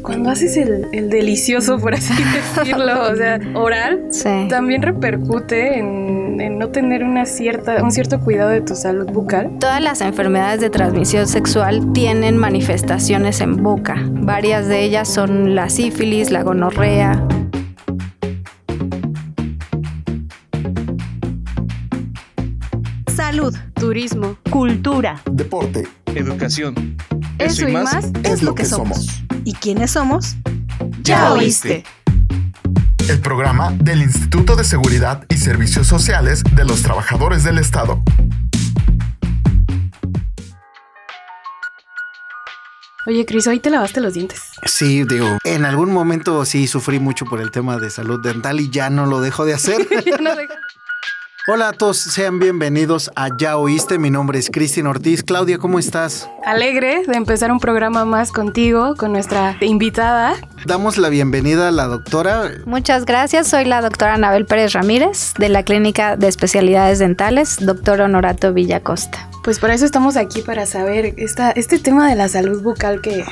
Y cuando haces el, delicioso, por así decirlo, o sea, oral, también repercute en, en, no tener una cierta, un cierto cuidado de tu salud bucal. Todas las enfermedades de transmisión sexual tienen manifestaciones en boca. Varias de ellas son la sífilis, la gonorrea, salud, turismo, cultura, deporte, educación. Eso, y, más, es lo que somos. ¿Y quiénes somos? Ya oíste. El programa del Instituto de Seguridad y Servicios Sociales de los Trabajadores del Estado. Oye, Cris, ¿hoy te lavaste los dientes? Sí, digo, en algún momento sí sufrí mucho por el tema de salud dental y ya no lo dejo de hacer. ya no dejo. Hola a todos, sean bienvenidos a Ya Oíste. Mi nombre es Cristina Ortiz. Claudia, ¿cómo estás? Alegre de empezar un programa más contigo, con nuestra invitada. Damos la bienvenida a la doctora. Muchas gracias, soy la doctora Anabel Pérez Ramírez de la Clínica de Especialidades Dentales, doctor Honorato Villacosta. Pues por eso estamos aquí para saber esta, este tema de la salud bucal que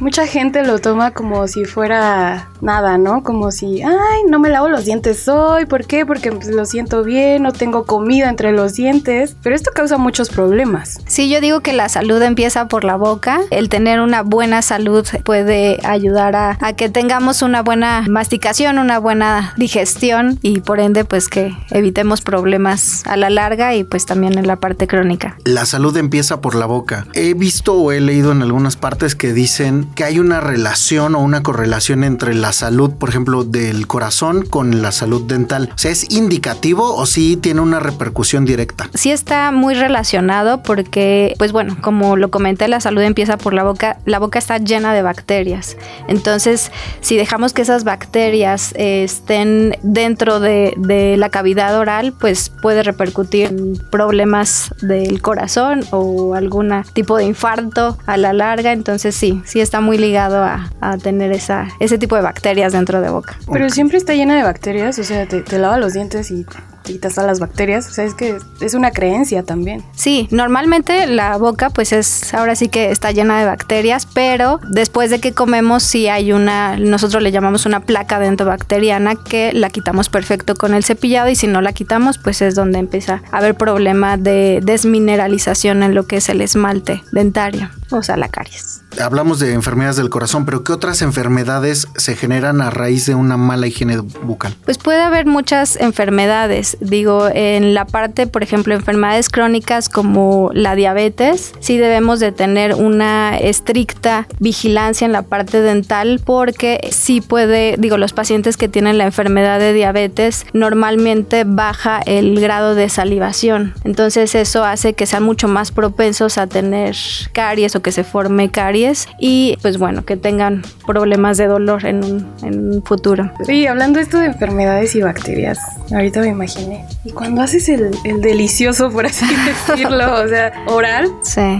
mucha gente lo toma como si fuera nada, ¿no? Como si, ay, no me lavo los dientes hoy, ¿por qué? Porque pues, lo siento bien, no tengo comida entre los dientes, pero esto causa muchos problemas. Sí, yo digo que la salud empieza por la boca, el tener una buena salud puede ayudar a que tengamos una buena masticación, una buena digestión y por ende pues que evitemos problemas a la larga y pues también en la parte crónica la salud empieza por la boca. He visto o he leído en algunas partes que dicen que hay una relación o una correlación entre la salud, por ejemplo, del corazón con la salud dental. O ¿es indicativo o sí tiene una repercusión directa? Sí está muy relacionado porque, pues bueno, como lo comenté, la salud empieza por la boca. La boca está llena de bacterias. Entonces, si dejamos que esas bacterias eh, estén dentro de, de la cavidad oral, pues puede repercutir en problemas del corazón corazón o algún tipo de infarto a la larga. Entonces sí, sí está muy ligado a, tener esa, ese tipo de bacterias dentro de boca. Pero siempre está llena de bacterias, o sea, te, te lava los dientes y quitas las bacterias. O sea, es que es una creencia también. Sí, normalmente la boca pues es, ahora sí que está llena de bacterias, pero después de que comemos sí hay una, nosotros le llamamos una placa dentobacteriana que la quitamos perfecto con el cepillado y si no la quitamos pues es donde empieza a haber problema de desmineralización en lo que es el esmalte dentario, o sea, la caries hablamos de enfermedades del corazón, pero ¿qué otras enfermedades se generan a raíz de una mala higiene bucal? Pues puede haber muchas enfermedades. Digo, en la parte, por ejemplo, enfermedades crónicas como la diabetes, sí debemos de tener una estricta vigilancia en la parte dental porque sí puede, digo, los pacientes que tienen la enfermedad de diabetes normalmente baja el grado de salivación. Entonces eso hace que sean mucho más propensos a tener caries que se forme caries y pues bueno, que tengan problemas de dolor en un, en un futuro. Sí, hablando esto de enfermedades y bacterias, ahorita me imaginé. Y cuando haces el, el delicioso, por así decirlo, o sea, oral,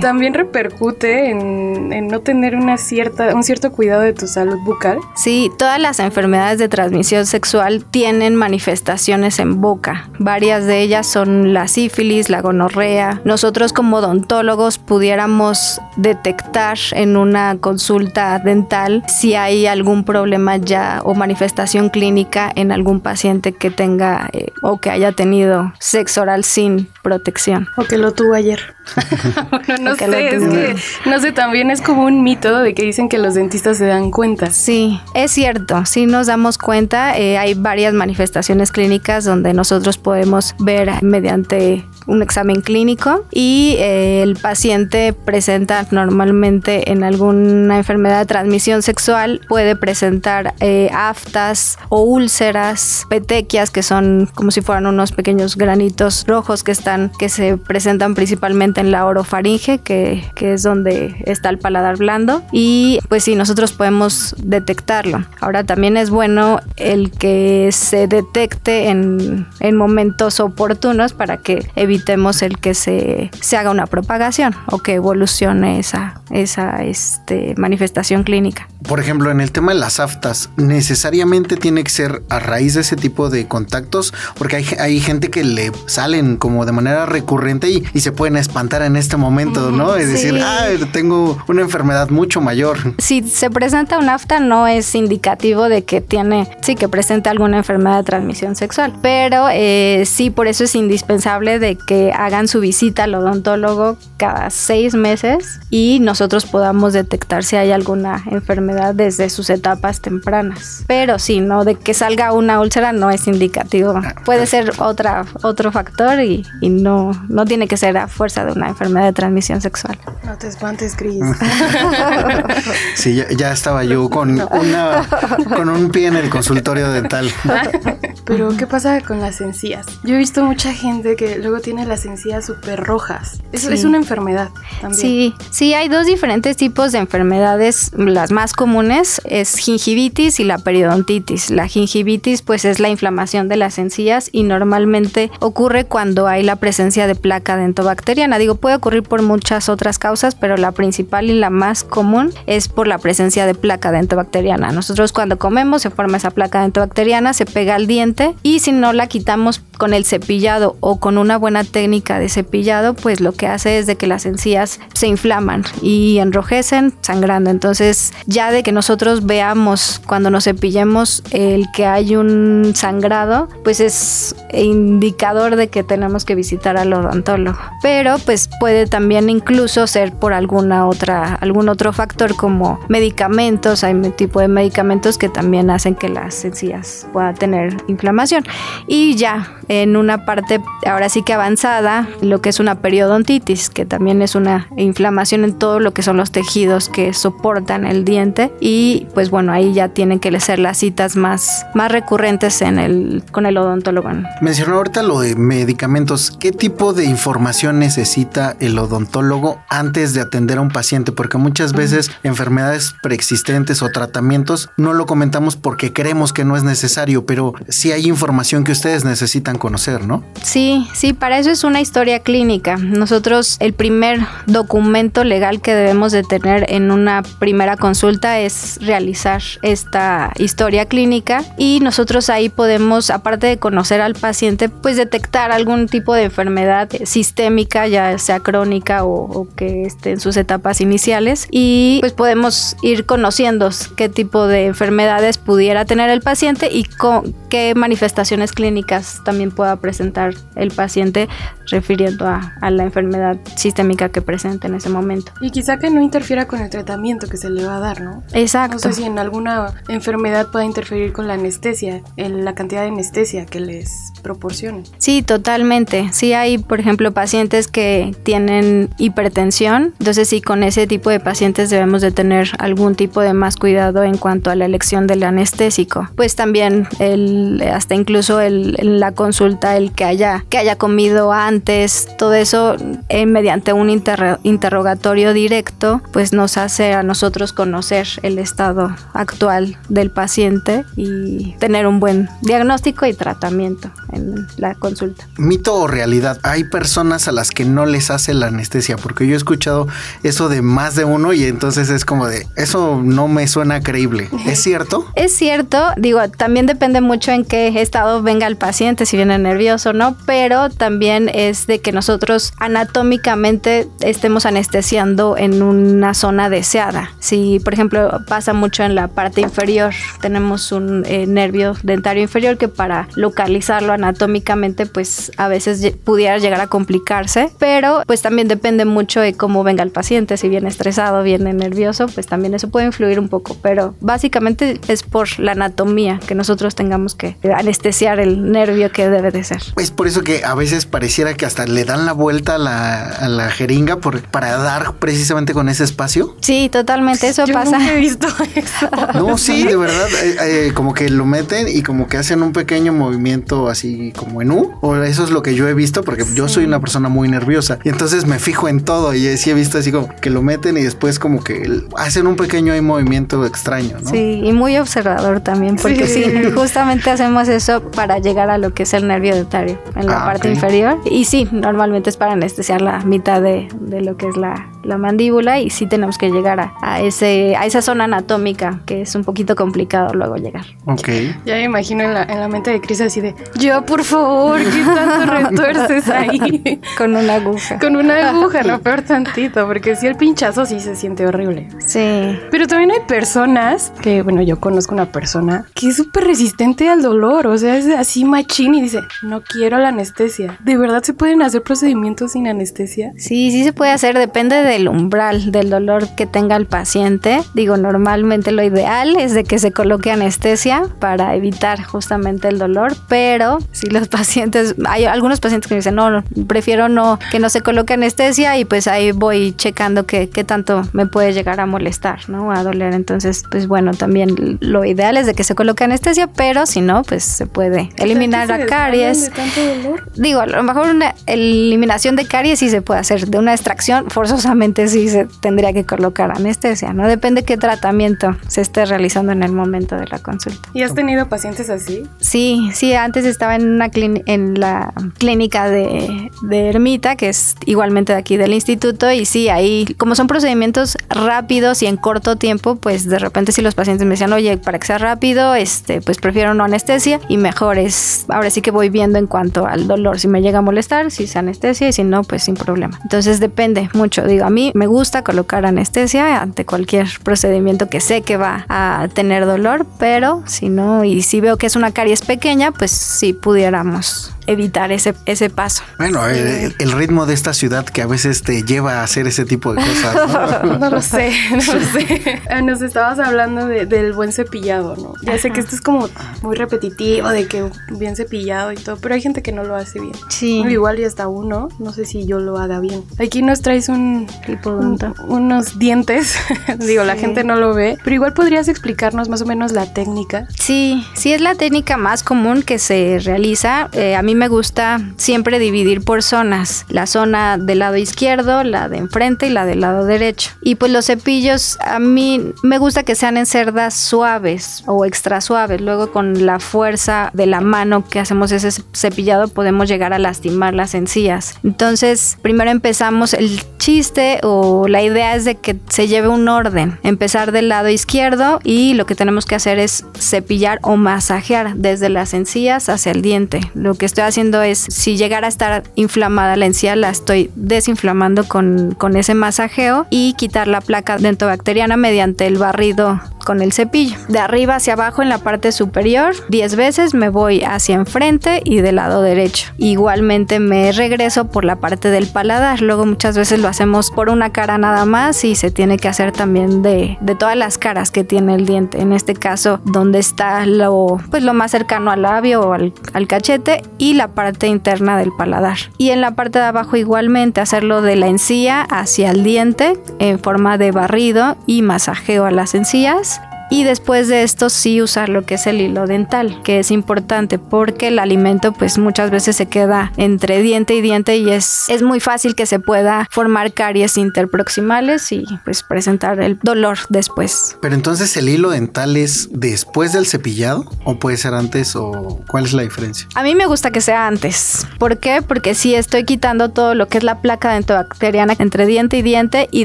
también repercute en, en, no tener una cierta, un cierto cuidado de tu salud bucal. Sí, todas las enfermedades de transmisión sexual tienen manifestaciones en boca. Varias de ellas son la sífilis, la gonorrea. Nosotros como odontólogos pudiéramos detectar en una consulta dental si hay algún problema ya o manifestación clínica en algún paciente que tenga eh, o que haya tenido sexo oral sin protección. O que lo tuvo ayer. no sé, es que, no sé, también es como un mito de que dicen que los dentistas se dan cuenta. Sí, es cierto, sí nos damos cuenta. Eh, hay varias manifestaciones clínicas donde nosotros podemos ver mediante un examen clínico y eh, el paciente presenta normalmente en alguna enfermedad de transmisión sexual, puede presentar eh, aftas o úlceras, petequias, que son como si fueran unos pequeños granitos rojos que están, que se presentan principalmente en la orofaringe, que, que es donde está el paladar blando. Y pues sí, nosotros podemos detectarlo. Ahora también es bueno el que se detecte en, en momentos oportunos para que evitemos el que se, se haga una propagación o que evolucione esa, esa este, manifestación clínica. Por ejemplo, en el tema de las aftas, necesariamente tiene que ser a raíz de ese tipo de contactos, porque hay, hay gente que le salen como de manera recurrente y, y se pueden espantar en este momento, ¿no? Es decir, ah, tengo una enfermedad mucho mayor. Si se presenta un afta, no es indicativo de que tiene, sí, que presente alguna enfermedad de transmisión sexual, pero eh, sí, por eso es indispensable de que hagan su visita al odontólogo cada seis meses y nosotros podamos detectar si hay alguna enfermedad desde sus etapas tempranas. Pero sí, no de que salga una úlcera no es indicativo. Ah, Puede ser otra, otro factor y, y, no, no tiene que ser a fuerza de una enfermedad de transmisión sexual. No te espantes, Cris. sí, ya, estaba yo con, una, con un pie en el consultorio dental. Pero, ¿qué pasa con las encías? Yo he visto mucha gente que luego tiene las encías súper rojas. Eso es una enfermedad también. Sí, sí, hay dos diferentes tipos de enfermedades. Las más comunes comunes es gingivitis y la periodontitis. La gingivitis pues es la inflamación de las encías y normalmente ocurre cuando hay la presencia de placa dentobacteriana. Digo, puede ocurrir por muchas otras causas, pero la principal y la más común es por la presencia de placa dentobacteriana. Nosotros cuando comemos se forma esa placa dentobacteriana, se pega al diente y si no la quitamos con el cepillado o con una buena técnica de cepillado, pues lo que hace es de que las encías se inflaman y enrojecen sangrando. Entonces ya de que nosotros veamos cuando nos cepillemos el que hay un sangrado, pues es indicador de que tenemos que visitar al odontólogo. Pero pues puede también incluso ser por alguna otra, algún otro factor como medicamentos, hay un tipo de medicamentos que también hacen que las encías puedan tener inflamación. Y ya en una parte ahora sí que avanzada, lo que es una periodontitis, que también es una inflamación en todo lo que son los tejidos que soportan el diente y pues bueno, ahí ya tienen que ser las citas más, más recurrentes en el, con el odontólogo. Mencionó ahorita lo de medicamentos. ¿Qué tipo de información necesita el odontólogo antes de atender a un paciente? Porque muchas veces enfermedades preexistentes o tratamientos no lo comentamos porque creemos que no es necesario, pero sí hay información que ustedes necesitan conocer, ¿no? Sí, sí, para eso es una historia clínica. Nosotros el primer documento legal que debemos de tener en una primera consulta es realizar esta historia clínica y nosotros ahí podemos, aparte de conocer al paciente, pues detectar algún tipo de enfermedad sistémica, ya sea crónica o, que esté en sus etapas iniciales y pues podemos ir conociendo qué tipo de enfermedades pudiera tener el paciente y con qué manifestaciones clínicas también pueda presentar el paciente refiriendo a, la enfermedad sistémica que presente en ese momento. Y quizá que no interfiera con el tratamiento que se le va a dar, ¿no? Exacto. No sé si en alguna enfermedad pueda interferir con la anestesia, en la cantidad de anestesia que les proporcione. Sí, totalmente. Sí hay, por ejemplo, pacientes que tienen hipertensión, entonces sí, con ese tipo de pacientes debemos de tener algún tipo de más cuidado en cuanto a la elección del anestésico. Pues también el, hasta incluso el, la consulta, el que haya, que haya comido antes, todo eso eh, mediante un interrogatorio directo, pues nos hace a nosotros conocer el estado actual del paciente y tener un buen diagnóstico y tratamiento en la consulta. Mito o realidad, hay personas a las que no les hace la anestesia, porque yo he escuchado eso de más de uno y entonces es como de, eso no me suena creíble. ¿Es cierto? Es cierto, digo, también depende mucho en qué estado venga el paciente, si viene nervioso o no, pero también es de que nosotros anatómicamente estemos anestesiando en una zona deseada. Si, por ejemplo, pasa mucho en la parte inferior, tenemos un eh, nervio dentario inferior que para localizarlo anatómicamente, pues a veces pudiera llegar a complicarse, pero pues también depende mucho de cómo venga el paciente, si viene estresado, viene nervioso, pues también eso puede influir un poco, pero básicamente es por la anatomía que nosotros tengamos que anestesiar el nervio que debe de ser. Es por eso que a veces pareciera que hasta le dan la vuelta a la, jeringa por, para dar precisamente con ese espacio. Sí, totalmente, eso pasa. he visto eso. No, sí, de verdad, eh, eh, como que lo meten y como que hacen un pequeño movimiento así como en U, o eso es lo que yo he visto, porque yo soy una persona muy nerviosa y entonces me fijo en todo y sí he visto así como que lo meten y después como que hacen un pequeño movimiento extraño, ¿no? Sí, y muy observador también, porque sí, justamente hacemos eso para llegar a lo que es el nervio dentario en la Ah, parte ok. inferior. Y sí, normalmente es para anestesiar la mitad de, de lo que es la, la mandíbula y sí tenemos que llegar a, a ese, a esa zona anatómica que es un poquito complicado luego llegar. Ok. Ya me imagino en la, en la mente de Cris así de, yo por favor, ¿qué tanto retuerces ahí? Con una aguja. Con una aguja, no peor tantito, porque si el pinchazo sí se siente horrible. Sí. Pero también hay personas que, bueno, yo conozco una persona que es súper resistente al dolor, o sea, es así machín y dice, no quiero la anestesia. ¿De verdad se pueden hacer procedimientos sin anestesia? Sí, sí se puede hacer, depende del umbral del dolor que tenga el paciente. Digo, normalmente lo ideal es de que se coloque anestesia para evitar justamente el dolor, pero si los pacientes, hay algunos pacientes que me dicen, no, no, prefiero no, que no se coloque anestesia y pues ahí voy checando qué, qué tanto me puede llegar a molestar, ¿no? A doler. Entonces, pues bueno, también lo ideal es de que se coloque anestesia, pero si no, pues se puede eliminar ¿Será que la se caries. tanto dolor? Digo, a lo mejor una eliminación de caries sí se puede hacer. De una extracción, forzosamente sí se tendría que colocar anestesia, ¿no? Depende qué tratamiento se esté realizando en el momento de la consulta. ¿Y has tenido pacientes así? Sí, sí, antes estaba en una en la clínica de, de Ermita, que es igualmente de aquí del instituto, y sí, ahí, como son procedimientos rápidos y en corto tiempo, pues de repente si los pacientes me decían, oye, para que sea rápido, este, pues prefiero no anestesia y mejor es, ahora sí que voy viendo en cuanto al dolor, si me llega a molestar, si es anestesia y si no, pues sin problema. Entonces depende mucho, digo, a mí me gusta colocar anestesia ante cualquier procedimiento que sé que va a tener dolor, pero si no, y si veo que es una caries pequeña, pues sí pudiéramos evitar ese, ese paso. Bueno, el, el ritmo de esta ciudad que a veces te lleva a hacer ese tipo de cosas. ¿no? No lo sé, no lo sé. Ah, Nos estabas hablando de- del buen cepillado, ¿no? Ya sé que esto es como muy repetitivo, de que bien cepillado y todo, pero hay gente que no lo hace bien. Sí. Igual y hasta uno, no sé si yo lo haga bien. Aquí nos traes un, un- unos dientes, digo, la Sí. gente no lo ve, pero igual podrías explicarnos más o menos la técnica. Sí, sí es la técnica más común que se realiza. Eh, a mí me gusta siempre dividir por zonas. La zona del lado izquierdo, la de enfrente y la del lado derecho. Y pues los cepillos a mí me gusta que sean en cerdas suaves o extra suaves. Luego con la fuerza de la mano que hacemos ese cepillado podemos llegar a lastimar las encías. Entonces primero empezamos el chiste o la idea es de que se lleve un orden. Empezar del lado izquierdo y lo que tenemos que hacer es cepillar o masajear desde las encías hacia el diente. Lo que estoy haciendo es, si llegara a estar inflamada la encía, la estoy desinflamando con, con ese masajeo y quitar la placa dentobacteriana mediante el barrido con el cepillo. De arriba hacia abajo en la parte superior, 10 veces me voy hacia enfrente y del lado derecho. Igualmente me regreso por la parte del paladar. Luego muchas veces lo hacemos por una cara nada más y se tiene que hacer también de, de todas las caras que tiene el diente. En este caso, donde está lo, pues lo más cercano al labio o al, al cachete y la parte interna del paladar. Y en la parte de abajo igualmente hacerlo de la encía hacia el diente en forma de barrido y masajeo a las encías. Y después de esto sí usar lo que es el hilo dental, que es importante porque el alimento pues muchas veces se queda entre diente y diente y es, es muy fácil que se pueda formar caries interproximales y pues presentar el dolor después. Pero entonces el hilo dental es después del cepillado o puede ser antes o cuál es la diferencia? A mí me gusta que sea antes. ¿Por qué? Porque si estoy quitando todo lo que es la placa dentobacteriana entre diente y diente y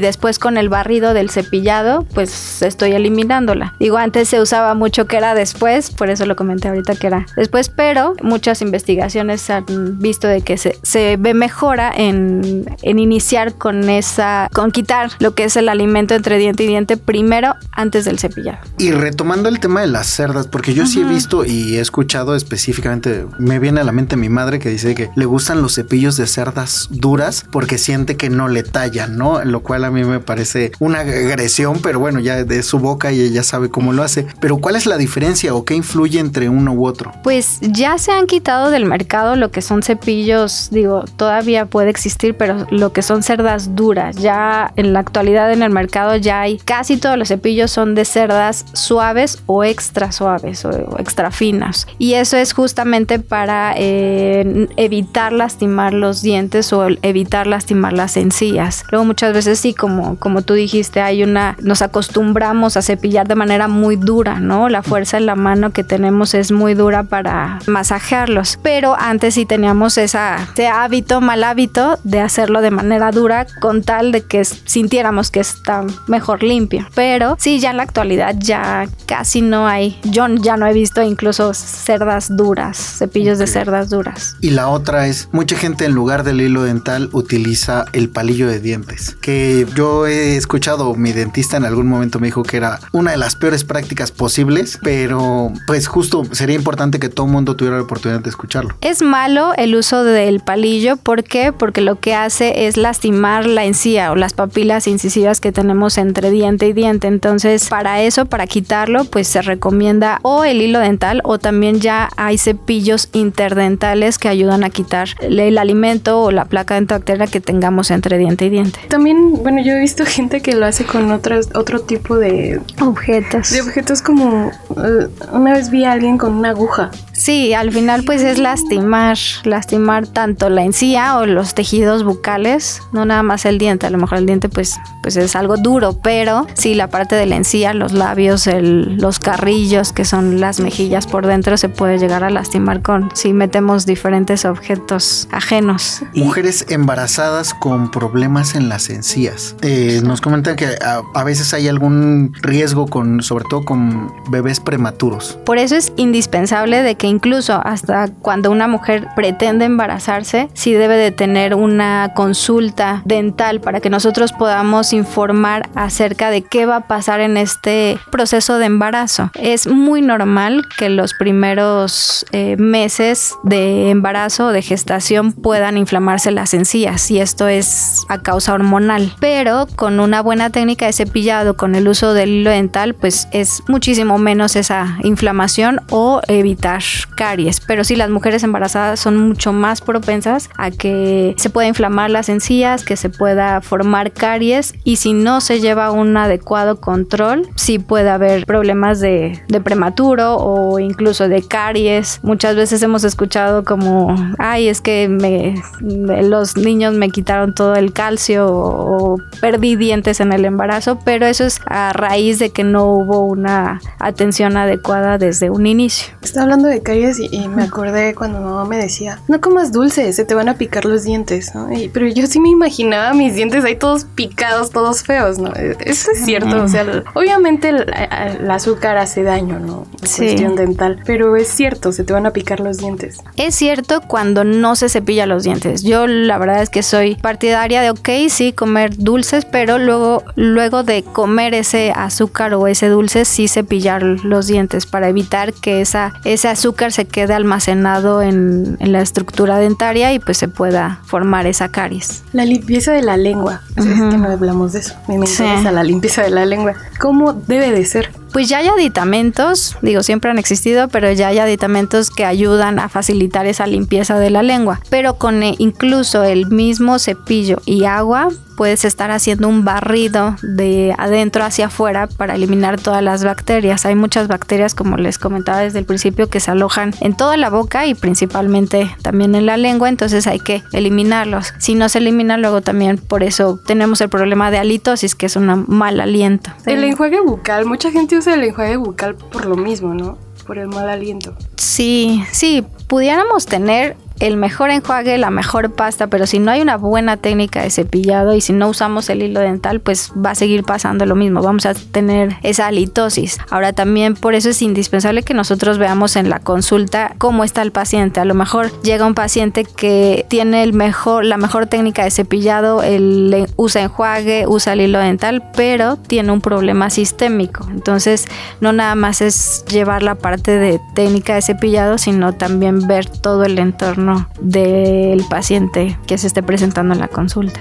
después con el barrido del cepillado, pues estoy eliminándola. Digo, antes se usaba mucho que era después, por eso lo comenté ahorita que era después, pero muchas investigaciones han visto de que se, se ve mejora en, en iniciar con esa, con quitar lo que es el alimento entre diente y diente primero antes del cepillado. Y retomando el tema de las cerdas, porque yo sí he visto y he escuchado específicamente, me viene a la mente mi madre que dice que le gustan los cepillos de cerdas duras porque siente que no le tallan, ¿no? Lo cual a mí me parece una agresión, pero bueno, ya de su boca y ella sabe cómo lo hace. Pero ¿cuál es la diferencia o qué influye entre uno u otro? Pues ya se han quitado del mercado lo que son cepillos, digo, todavía puede existir, pero lo que son cerdas duras. Ya en la actualidad en el mercado ya hay casi todos los cepillos son de cerdas suaves o extra suaves o, o extra finas. Y eso es justamente para eh, evitar lastimar los dientes o evitar lastimar las encías. Luego muchas veces sí, como, como tú dijiste, hay una, nos acostumbramos a cepillar de manera manera muy dura, ¿no? La fuerza en la mano que tenemos es muy dura para masajearlos. Pero antes sí teníamos esa, ese hábito, mal hábito de hacerlo de manera dura con tal de que sintiéramos que está mejor limpio. Pero sí, ya en la actualidad ya casi no hay. Yo ya no he visto incluso cerdas duras, cepillos de cerdas duras. Y la otra es, mucha gente en lugar del hilo dental utiliza el palillo de dientes, que yo he escuchado, mi dentista en algún momento me dijo que era una de las peores prácticas posibles, pero pues justo sería importante que todo el mundo tuviera la oportunidad de escucharlo. Es malo el uso del palillo, ¿por qué? Porque lo que hace es lastimar la encía o las papilas incisivas que tenemos entre diente y diente. Entonces, para eso, para quitarlo, pues se recomienda o el hilo dental o también ya hay cepillos interdentales que ayudan a quitar el alimento o la placa dentobacteriana que tengamos entre diente y diente. También, bueno, yo he visto gente que lo hace con otros, otro tipo de objetos. De objetos como eh, una vez vi a alguien con una aguja. Sí, al final pues es lastimar, lastimar tanto la encía o los tejidos bucales, no nada más el diente, a lo mejor el diente pues, pues es algo duro, pero sí la parte de la encía, los labios, el, los carrillos que son las mejillas por dentro se puede llegar a lastimar con si metemos diferentes objetos ajenos. Mujeres embarazadas con problemas en las encías. Eh, nos comentan que a, a veces hay algún riesgo con, sobre todo con bebés prematuros. Por eso es indispensable de que incluso hasta cuando una mujer pretende embarazarse, sí debe de tener una consulta dental para que nosotros podamos informar acerca de qué va a pasar en este proceso de embarazo. Es muy normal que los primeros eh, meses de embarazo o de gestación puedan inflamarse las encías y esto es a causa hormonal, pero con una buena técnica de cepillado, con el uso del hilo dental, pues es muchísimo menos esa inflamación o evitar caries, pero sí las mujeres embarazadas son mucho más propensas a que se pueda inflamar las encías, que se pueda formar caries y si no se lleva un adecuado control, sí puede haber problemas de, prematuro o incluso de caries. Muchas veces hemos escuchado como, ay, es que los niños me quitaron todo el calcio o perdí dientes en el embarazo, pero eso es a raíz de que no hubo una atención adecuada desde un inicio. Está hablando de caries y, me acordé cuando mamá me decía, no comas dulces, se te van a picar los dientes, ¿no? pero yo sí me imaginaba mis dientes ahí todos picados, todos feos, ¿no? E, eso es cierto, o sea, obviamente el, azúcar hace daño, ¿no? Sí. Cuestión dental, pero es cierto, se te van a picar los dientes. Es cierto cuando no se cepilla los dientes. Yo la verdad es que soy partidaria de, ok, sí, comer dulces, pero luego, luego de comer ese azúcar o ese dulce, sí cepillar los dientes para evitar que esa, ese azúcar se quede almacenado en, en, la estructura dentaria y pues se pueda formar esa caries. La limpieza de la lengua. Uh -huh. Es que no hablamos de eso. Me interesa sí. la limpieza de la lengua. ¿Cómo debe de ser? Pues ya hay aditamentos, digo, siempre han existido, pero ya hay aditamentos que ayudan a facilitar esa limpieza de la lengua. Pero con eh, incluso el mismo cepillo y agua, puedes estar haciendo un barrido de adentro hacia afuera para eliminar todas las bacterias. Hay muchas bacterias, como les comentaba desde el principio, que se alojan en toda la boca y principalmente también en la lengua, entonces hay que eliminarlos. Si no se eliminan, luego también por eso tenemos el problema de halitosis, que es un mal aliento. El enjuague bucal, mucha gente usa el enjuague bucal por lo mismo, ¿no? Por el mal aliento. Sí, sí, pudiéramos tener el mejor enjuague, la mejor pasta, pero si no hay una buena técnica de cepillado y si no usamos el hilo dental, pues va a seguir pasando lo mismo, vamos a tener esa halitosis. Ahora también por eso es indispensable que nosotros veamos en la consulta cómo está el paciente. A lo mejor llega un paciente que tiene el mejor, la mejor técnica de cepillado, el, usa enjuague, usa el hilo dental, pero tiene un problema sistémico. Entonces no nada más es llevar la parte de técnica de cepillado, sino también ver todo el entorno del paciente que se esté presentando en la consulta.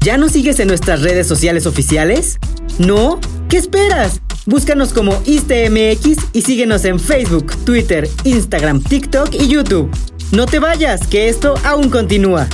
¿Ya nos sigues en nuestras redes sociales oficiales? ¿No? ¿Qué esperas? Búscanos como ISTMX y síguenos en Facebook, Twitter, Instagram, TikTok y YouTube. No te vayas, que esto aún continúa.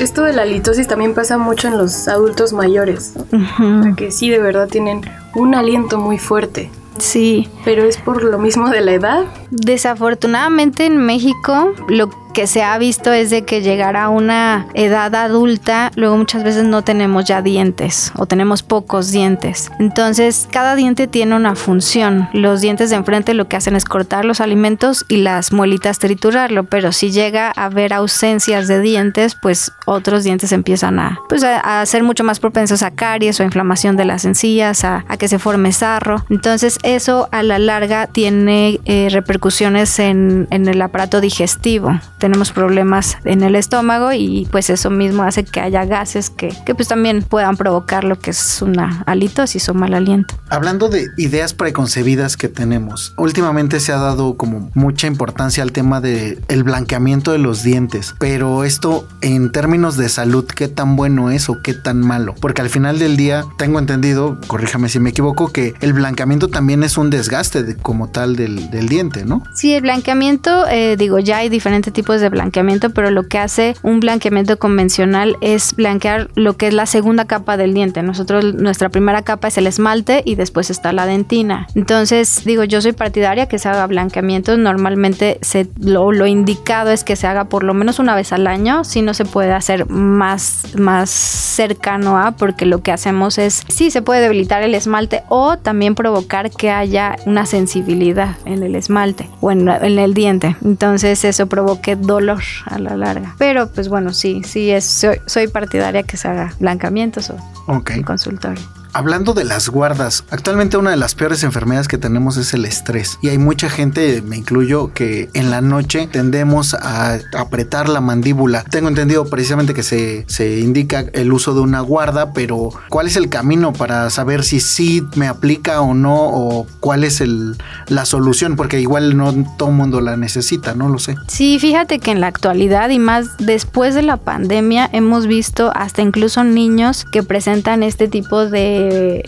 Esto de la litosis también pasa mucho en los adultos mayores, ¿no? uh -huh. que sí de verdad tienen un aliento muy fuerte. Sí. Pero es por lo mismo de la edad. Desafortunadamente en México lo que se ha visto es de que llegar a una edad adulta, luego muchas veces no tenemos ya dientes o tenemos pocos dientes. Entonces, cada diente tiene una función. Los dientes de enfrente lo que hacen es cortar los alimentos y las muelitas triturarlo, pero si llega a haber ausencias de dientes, pues otros dientes empiezan a, pues a, ser mucho más propensos a caries o inflamación de las encías, a, que se forme sarro. Entonces, eso a la larga tiene eh, repercusiones en, en el aparato digestivo tenemos problemas en el estómago y pues eso mismo hace que haya gases que, que pues también puedan provocar lo que es una halitosis o mal aliento. Hablando de ideas preconcebidas que tenemos, últimamente se ha dado como mucha importancia al tema de el blanqueamiento de los dientes, pero esto en términos de salud, ¿qué tan bueno es o qué tan malo? Porque al final del día tengo entendido, corríjame si me equivoco, que el blanqueamiento también es un desgaste de, como tal del, del, diente, ¿no? Sí, el blanqueamiento, eh, digo, ya hay diferentes tipos de blanqueamiento, pero lo que hace un blanqueamiento convencional es blanquear lo que es la segunda capa del diente. Nosotros, nuestra primera capa es el esmalte y después está la dentina. Entonces, digo, yo soy partidaria que se haga blanqueamiento. Normalmente se, lo, lo indicado es que se haga por lo menos una vez al año. Si no se puede hacer más, más cercano a, porque lo que hacemos es, sí, se puede debilitar el esmalte o también provocar que haya una sensibilidad en el esmalte o en, en el diente. Entonces, eso provoque dolor a la larga. Pero pues bueno, sí, sí es, soy, partidaria que se haga blancamientos o okay. consultorio. Hablando de las guardas, actualmente una de las peores enfermedades que tenemos es el estrés. Y hay mucha gente, me incluyo, que en la noche tendemos a apretar la mandíbula. Tengo entendido precisamente que se, se indica el uso de una guarda, pero ¿cuál es el camino para saber si sí me aplica o no? ¿O cuál es el, la solución? Porque igual no todo mundo la necesita, no lo sé. Sí, fíjate que en la actualidad y más después de la pandemia hemos visto hasta incluso niños que presentan este tipo de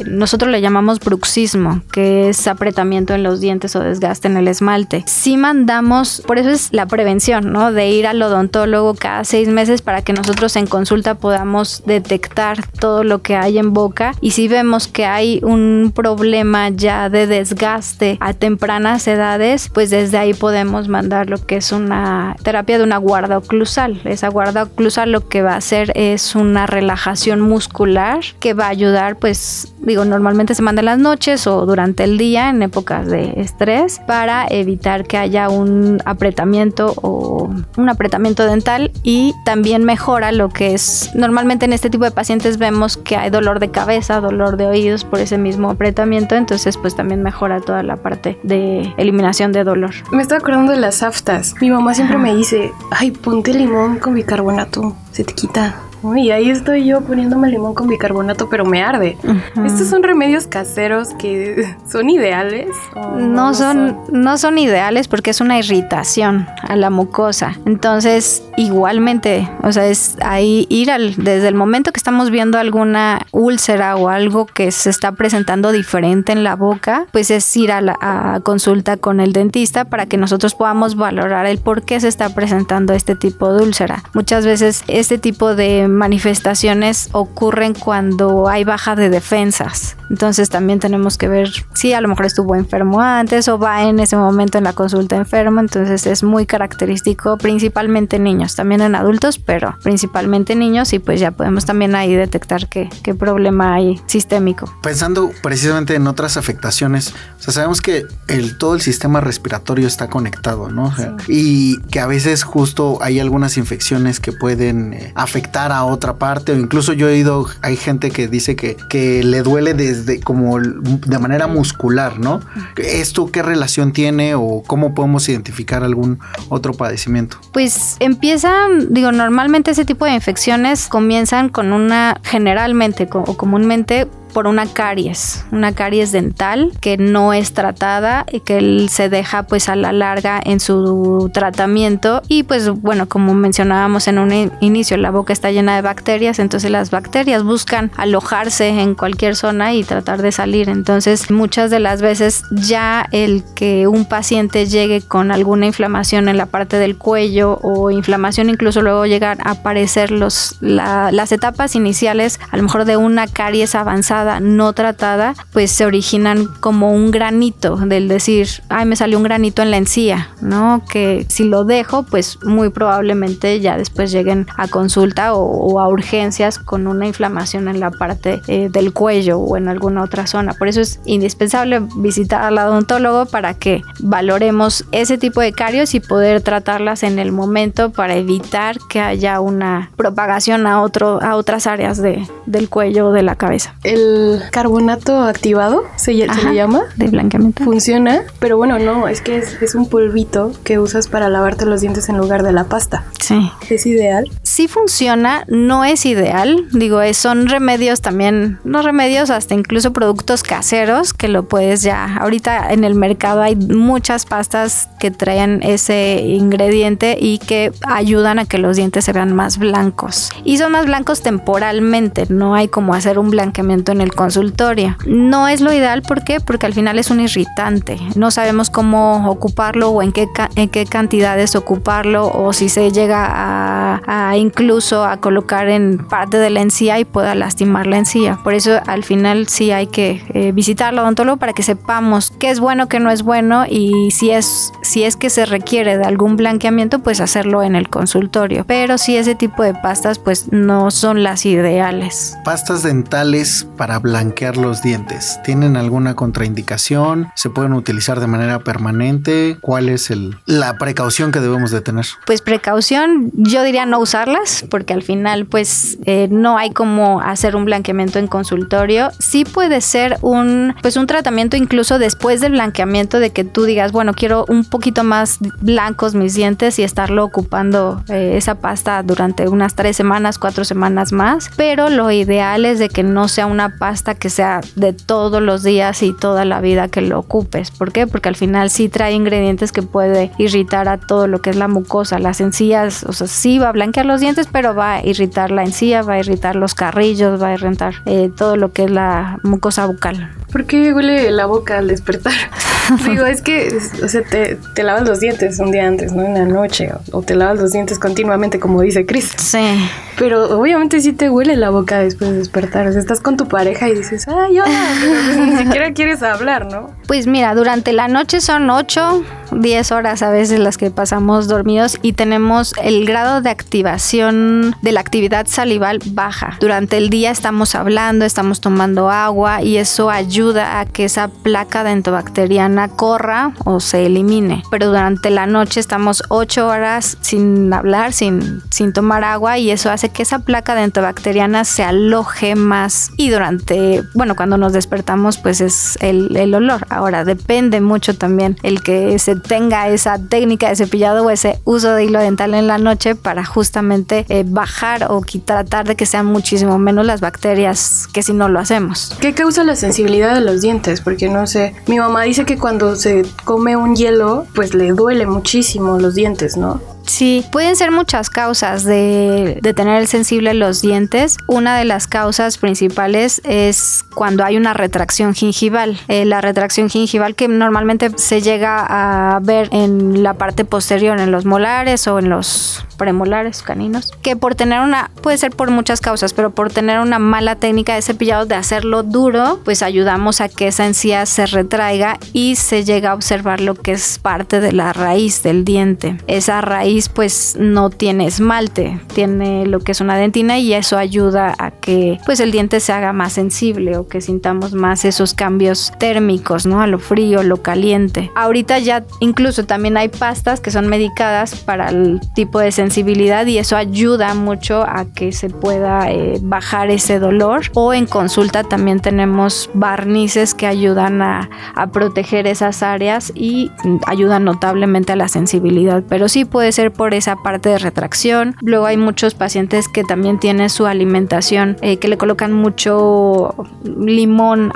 nosotros le llamamos bruxismo, que es apretamiento en los dientes o desgaste en el esmalte. Si mandamos, por eso es la prevención, ¿no? De ir al odontólogo cada seis meses para que nosotros en consulta podamos detectar todo lo que hay en boca y si vemos que hay un problema ya de desgaste a tempranas edades, pues desde ahí podemos mandar lo que es una terapia de una guarda oclusal. Esa guarda oclusal lo que va a hacer es una relajación muscular que va a ayudar pues digo, normalmente se manda en las noches o durante el día en épocas de estrés para evitar que haya un apretamiento o un apretamiento dental y también mejora lo que es, normalmente en este tipo de pacientes vemos que hay dolor de cabeza, dolor de oídos por ese mismo apretamiento, entonces pues también mejora toda la parte de eliminación de dolor. Me estoy acordando de las aftas. Mi mamá siempre me dice, ay, ponte limón con bicarbonato, se te quita. Y ahí estoy yo poniéndome limón con bicarbonato, pero me arde. ¿Estos son remedios caseros que son ideales? No, son, no son ideales porque es una irritación a la mucosa. Entonces, igualmente, o sea, es ahí ir al, desde el momento que estamos viendo alguna úlcera o algo que se está presentando diferente en la boca, pues es ir a la consulta con el dentista para que nosotros podamos valorar el por qué se está presentando este tipo de úlcera. Muchas veces este tipo de manifestaciones ocurren cuando hay baja de defensas. Entonces también tenemos que ver si a lo mejor estuvo enfermo antes o va en ese momento en la consulta enfermo. Entonces es muy característico principalmente en niños, también en adultos, pero principalmente en niños y pues ya podemos también ahí detectar qué, qué problema hay sistémico. Pensando precisamente en otras afectaciones, o sea, sabemos que el, todo el sistema respiratorio está conectado, ¿no? Y que a veces justo hay algunas infecciones que pueden eh, afectar a otra parte o incluso yo he oído, hay gente que dice que, que le duele desde como de manera muscular, ¿no? ¿Esto qué relación tiene o cómo podemos identificar algún otro padecimiento? Pues empiezan, digo, normalmente ese tipo de infecciones comienzan con una, generalmente o comúnmente por una caries, una caries dental que no es tratada y que él se deja pues a la larga en su tratamiento y pues bueno, como mencionábamos en un inicio, la boca está llena de bacterias, entonces las bacterias buscan alojarse en cualquier zona y tratar de salir. Entonces muchas de las veces ya el que un paciente llegue con alguna inflamación en la parte del cuello o inflamación incluso luego llegar a aparecer los, las etapas iniciales a lo mejor de una caries avanzada no tratada, pues se originan como un granito del decir, ay, me salió un granito en la encía, ¿no? Que si lo dejo, pues muy probablemente ya después lleguen a consulta o, a urgencias con una inflamación en la parte eh, del cuello o en alguna otra zona. Por eso es indispensable visitar al odontólogo para que valoremos ese tipo de carios y poder tratarlas en el momento para evitar que haya una propagación a, otro, a otras áreas de, del cuello o de la cabeza. El carbonato activado se, le llama. De blanqueamiento. Funciona, pero bueno, no, es que es, es un polvito que usas para lavarte los dientes en lugar de la pasta. Sí. ¿Es ideal? Sí funciona, no es ideal. Digo, son remedios también, no remedios, hasta incluso productos caseros que lo puedes ya. Ahorita en el mercado hay muchas pastas que traen ese ingrediente y que ayudan a que los dientes se vean más blancos. Y son más blancos temporalmente, no hay como hacer un blanqueamiento en el consultorio. No es lo ideal, ¿por qué? Porque al final es un irritante. No sabemos cómo ocuparlo o en qué, en qué cantidades ocuparlo o si se llega a, incluso a colocar en parte de la encía y pueda lastimar la encía. Por eso al final sí hay que eh, visitar al odontólogo para que sepamos qué es bueno, qué no es bueno y si es, si es que se requiere de algún blanqueamiento, pues hacerlo en el consultorio. Pero si ese tipo de pastas pues no son las ideales. Pastas dentales para blanquear los dientes. ¿Tienen alguna contraindicación? ¿Se pueden utilizar de manera permanente? ¿Cuál es el, la precaución que debemos de tener? Pues precaución, yo diría no usarlas porque al final pues eh, no hay como hacer un blanqueamiento en consultorio. Sí puede ser un pues un tratamiento incluso después del blanqueamiento de que tú digas, bueno, quiero un poquito más blancos mis dientes y estarlo ocupando eh, esa pasta durante unas tres semanas, cuatro semanas más. Pero lo ideal es de que no sea una pasta que sea de todos los días y toda la vida que lo ocupes. ¿Por qué? Porque al final sí trae ingredientes que puede irritar a todo lo que es la mucosa, las encías, o sea, sí va a blanquear los dientes, pero va a irritar la encía, va a irritar los carrillos, va a irritar eh, todo lo que es la mucosa bucal. ¿Por qué huele la boca al despertar? Digo, es que, o sea, te, te, lavas los dientes un día antes, ¿no? En la noche, o, te lavas los dientes continuamente, como dice Chris. Sí. Pero obviamente sí te huele la boca después de despertar. O sea, estás con tu pareja y dices, ay, hola, pues ni siquiera quieres hablar, ¿no? Pues mira, durante la noche son 8, 10 horas a veces las que pasamos dormidos y tenemos el grado de activación de la actividad salival baja. Durante el día estamos hablando, estamos tomando agua y eso ayuda a que esa placa dentobacteriana corra o se elimine. Pero durante la noche estamos 8 horas sin hablar, sin, sin tomar agua y eso hace que esa placa dentobacteriana se aloje más y durante, bueno, cuando nos despertamos pues es el, el olor. Ahora depende mucho también el que se tenga esa técnica de cepillado o ese uso de hilo dental en la noche para justamente eh, bajar o tratar de que sean muchísimo menos las bacterias que si no lo hacemos. ¿Qué causa la sensibilidad de los dientes? Porque no sé, mi mamá dice que cuando se come un hielo, pues le duele muchísimo los dientes, ¿no? Sí, pueden ser muchas causas de, tener sensible los dientes. Una de las causas principales es cuando hay una retracción gingival. Eh, la retracción gingival que normalmente se llega a ver en la parte posterior, en los molares o en los premolares caninos, que por tener una, puede ser por muchas causas, pero por tener una mala técnica de cepillado de hacerlo duro, pues ayudamos a que esa encía se retraiga y se llega a observar lo que es parte de la raíz del diente. Esa raíz pues no tiene esmalte, tiene lo que es una dentina y eso ayuda a que pues el diente se haga más sensible o que sintamos más esos cambios térmicos, ¿no? A lo frío, lo caliente. Ahorita ya incluso también hay pastas que son medicadas para el tipo de sensibilidad y eso ayuda mucho a que se pueda eh, bajar ese dolor o en consulta también tenemos barnices que ayudan a, a proteger esas áreas y ayudan notablemente a la sensibilidad, pero sí puede por esa parte de retracción. Luego hay muchos pacientes que también tienen su alimentación, eh, que le colocan mucho limón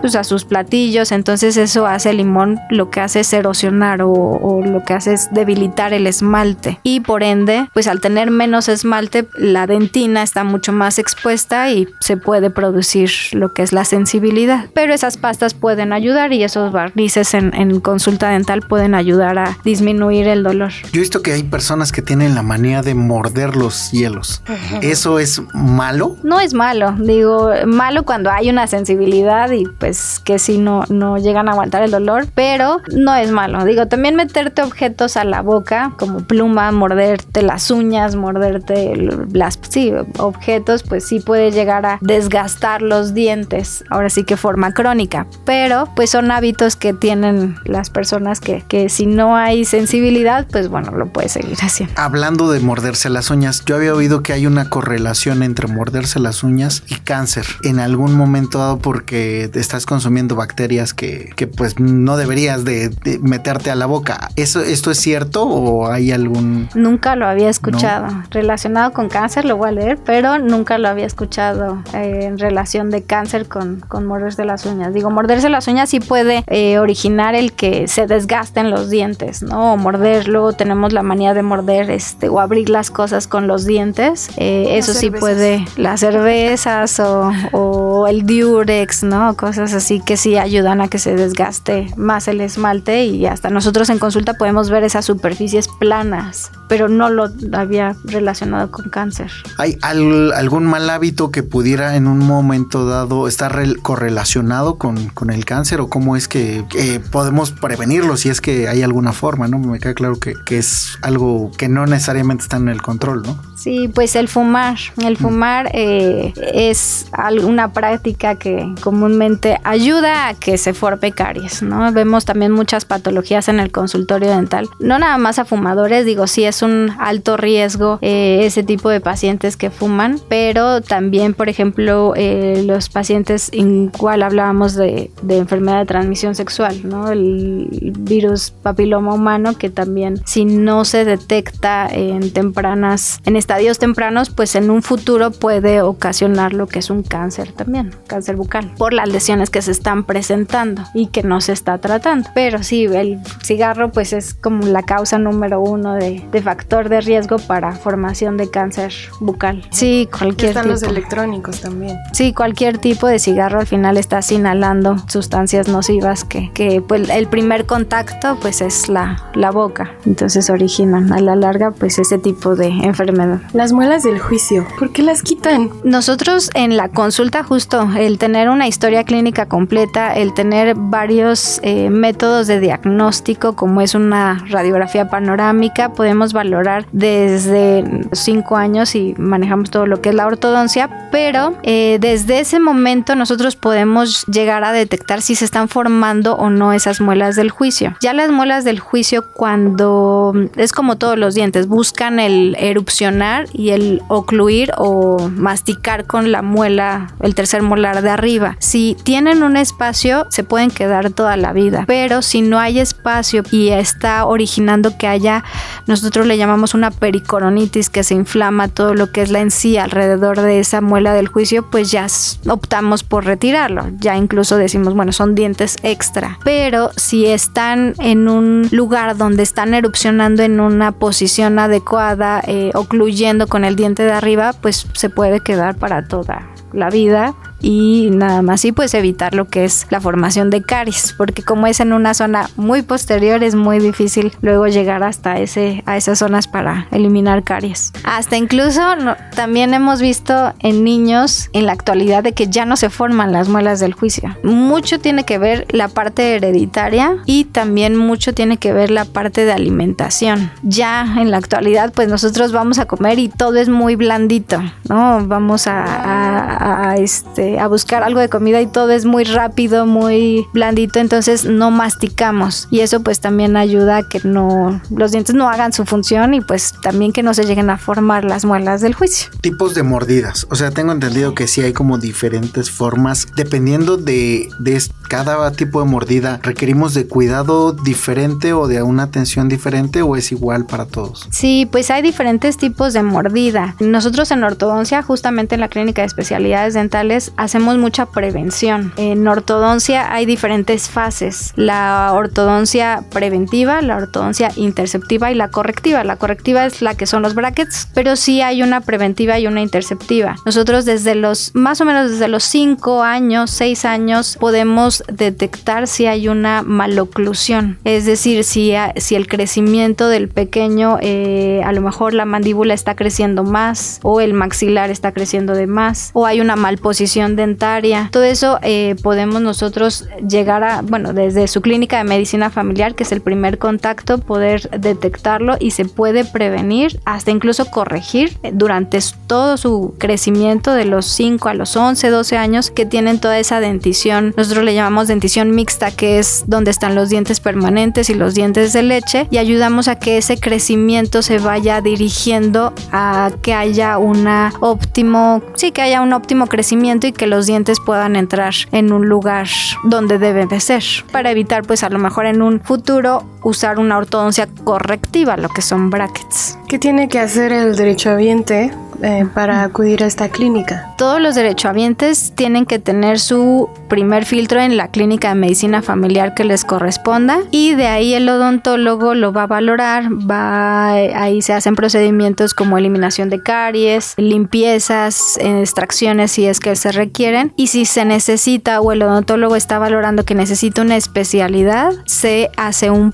pues, a sus platillos, entonces eso hace el limón lo que hace es erosionar o, lo que hace es debilitar el esmalte. Y por ende, pues al tener menos esmalte, la dentina está mucho más expuesta y se puede producir lo que es la sensibilidad. Pero esas pastas pueden ayudar y esos barnices en consulta dental pueden ayudar a disminuir el dolor. Yo he visto que hay personas que tienen la manía de morder los hielos. ¿Eso es malo? No es malo, digo, malo cuando hay una sensibilidad y pues que si no, no llegan a aguantar el dolor, pero no es malo. Digo, también meterte objetos a la boca, como pluma, morderte las uñas, morderte las sí, objetos, pues sí puede llegar a desgastar los dientes. Ahora sí que forma crónica, pero pues son hábitos que tienen las personas que, que si no hay sensibilidad, pues bueno, lo puede seguir haciendo. Hablando de morderse las uñas, yo había oído que hay una correlación entre morderse las uñas y cáncer en algún momento dado porque estás consumiendo bacterias que, que pues no deberías de, de, meterte a la boca. ¿Eso, ¿Esto es cierto o hay algún...? Nunca lo había escuchado. No. Relacionado con cáncer lo voy a leer, pero nunca lo había escuchado eh, en relación de cáncer con, con, morderse las uñas. Digo, morderse las uñas sí puede eh, originar el que se desgasten los dientes, ¿no? O morder, luego tenemos la manía de morder este, o abrir las cosas con los dientes. Eh, eso sí puede, las cervezas o, o, el diurex, ¿no? Cosas así que sí ayudan a que se desgaste más el esmalte y hasta nosotros en consulta podemos ver esas superficies planas, pero no lo había relacionado con cáncer. ¿Hay al, algún mal hábito que pudiera en un momento dado estar correlacionado con, con, el cáncer o cómo es que, que, podemos prevenirlo si es que hay alguna forma, ¿no? Me queda claro que, que es algo que no necesariamente está en el control, ¿no? Sí, pues el fumar. El fumar eh, es una práctica que comúnmente ayuda a que se forme caries, ¿no? Vemos también muchas patologías en el consultorio dental. No nada más a fumadores, digo, sí es un alto riesgo eh, ese tipo de pacientes que fuman, pero también, por ejemplo, eh, los pacientes en cual hablábamos de, de, enfermedad de transmisión sexual, ¿no? El virus papiloma humano que también si no se detecta en tempranas, en estadios tempranos, pues en un futuro puede ocasionar lo que es un cáncer también, cáncer bucal, por las lesiones que se están presentando y que no se está tratando. Pero sí, el cigarro pues es como la causa número uno de, de factor de riesgo para formación de cáncer bucal. Sí, cualquier Están tipo. los electrónicos también. Sí, cualquier tipo de cigarro al final estás inhalando sustancias nocivas que, que pues, el primer contacto pues es la, la boca. Entonces originan a la larga pues ese tipo de enfermedad. Las muelas del juicio, ¿por qué las quitan? Nosotros en la consulta justo el tener una historia clínica completa, el tener varios eh, métodos de diagnóstico como es una radiografía panorámica, podemos valorar desde 5 años y manejamos todo lo que es la ortodoncia, pero eh, desde ese momento nosotros podemos llegar a detectar si se están formando o no esas muelas del juicio. Ya las muelas del juicio cuando es como todos los dientes, buscan el erupcionar y el ocluir o masticar con la muela, el tercer molar de arriba. Si tienen un espacio, se pueden quedar toda la vida, pero si no hay espacio y está originando que haya, nosotros le llamamos una pericoronitis que se inflama todo lo que es la encía alrededor de esa muela del juicio, pues ya optamos por retirarlo. Ya incluso decimos, bueno, son dientes extra. Pero si están en un lugar donde están erupcionando en una posición adecuada, eh, con el diente de arriba, pues se puede quedar para toda la vida y nada más. Y pues evitar lo que es la formación de caries porque como es en una zona muy posterior es muy difícil luego llegar hasta ese a esas zonas para eliminar caries. Hasta incluso no, también hemos visto en niños en la actualidad de que ya no se forman las muelas del juicio. Mucho tiene que ver la parte hereditaria y también mucho tiene que ver la parte de alimentación. Ya en la actualidad pues nosotros vamos a comer y todo es muy blandito no vamos a, a, a este a buscar algo de comida y todo es muy rápido, muy blandito, entonces no masticamos y eso pues también ayuda a que no los dientes no hagan su función y pues también que no se lleguen a formar las muelas del juicio. Tipos de mordidas, o sea, tengo entendido que sí hay como diferentes formas dependiendo de, de cada tipo de mordida. ¿Requerimos de cuidado diferente o de una atención diferente o es igual para todos? Sí, pues hay diferentes tipos de mordida. Nosotros en ortodoncia, justamente en la clínica de especialidades dentales, hacemos mucha prevención. En ortodoncia hay diferentes fases. La ortodoncia preventiva, la ortodoncia interceptiva y la correctiva. La correctiva es la que son los brackets, pero sí hay una preventiva y una interceptiva. Nosotros desde los, más o menos desde los 5 años, 6 años, podemos detectar si hay una maloclusión. Es decir, si, si el crecimiento del pequeño, eh, a lo mejor la mandíbula está creciendo más o el maxilar está creciendo de más o hay una malposición dentaria. Todo eso eh, podemos nosotros llegar a, bueno, desde su clínica de medicina familiar, que es el primer contacto, poder detectarlo y se puede prevenir, hasta incluso corregir durante todo su crecimiento de los 5 a los 11, 12 años que tienen toda esa dentición. Nosotros le llamamos dentición mixta, que es donde están los dientes permanentes y los dientes de leche y ayudamos a que ese crecimiento se vaya dirigiendo a que haya una óptimo, sí, que haya un óptimo crecimiento y que los dientes puedan entrar en un lugar donde deben de ser para evitar pues a lo mejor en un futuro usar una ortodoncia correctiva, lo que son brackets. ¿Qué tiene que hacer el derechohabiente eh, para acudir a esta clínica? Todos los derechohabientes tienen que tener su primer filtro en la clínica de medicina familiar que les corresponda y de ahí el odontólogo lo va a valorar, va ahí se hacen procedimientos como eliminación de caries, limpiezas, extracciones si es que se requieren y si se necesita o el odontólogo está valorando que necesita una especialidad, se hace un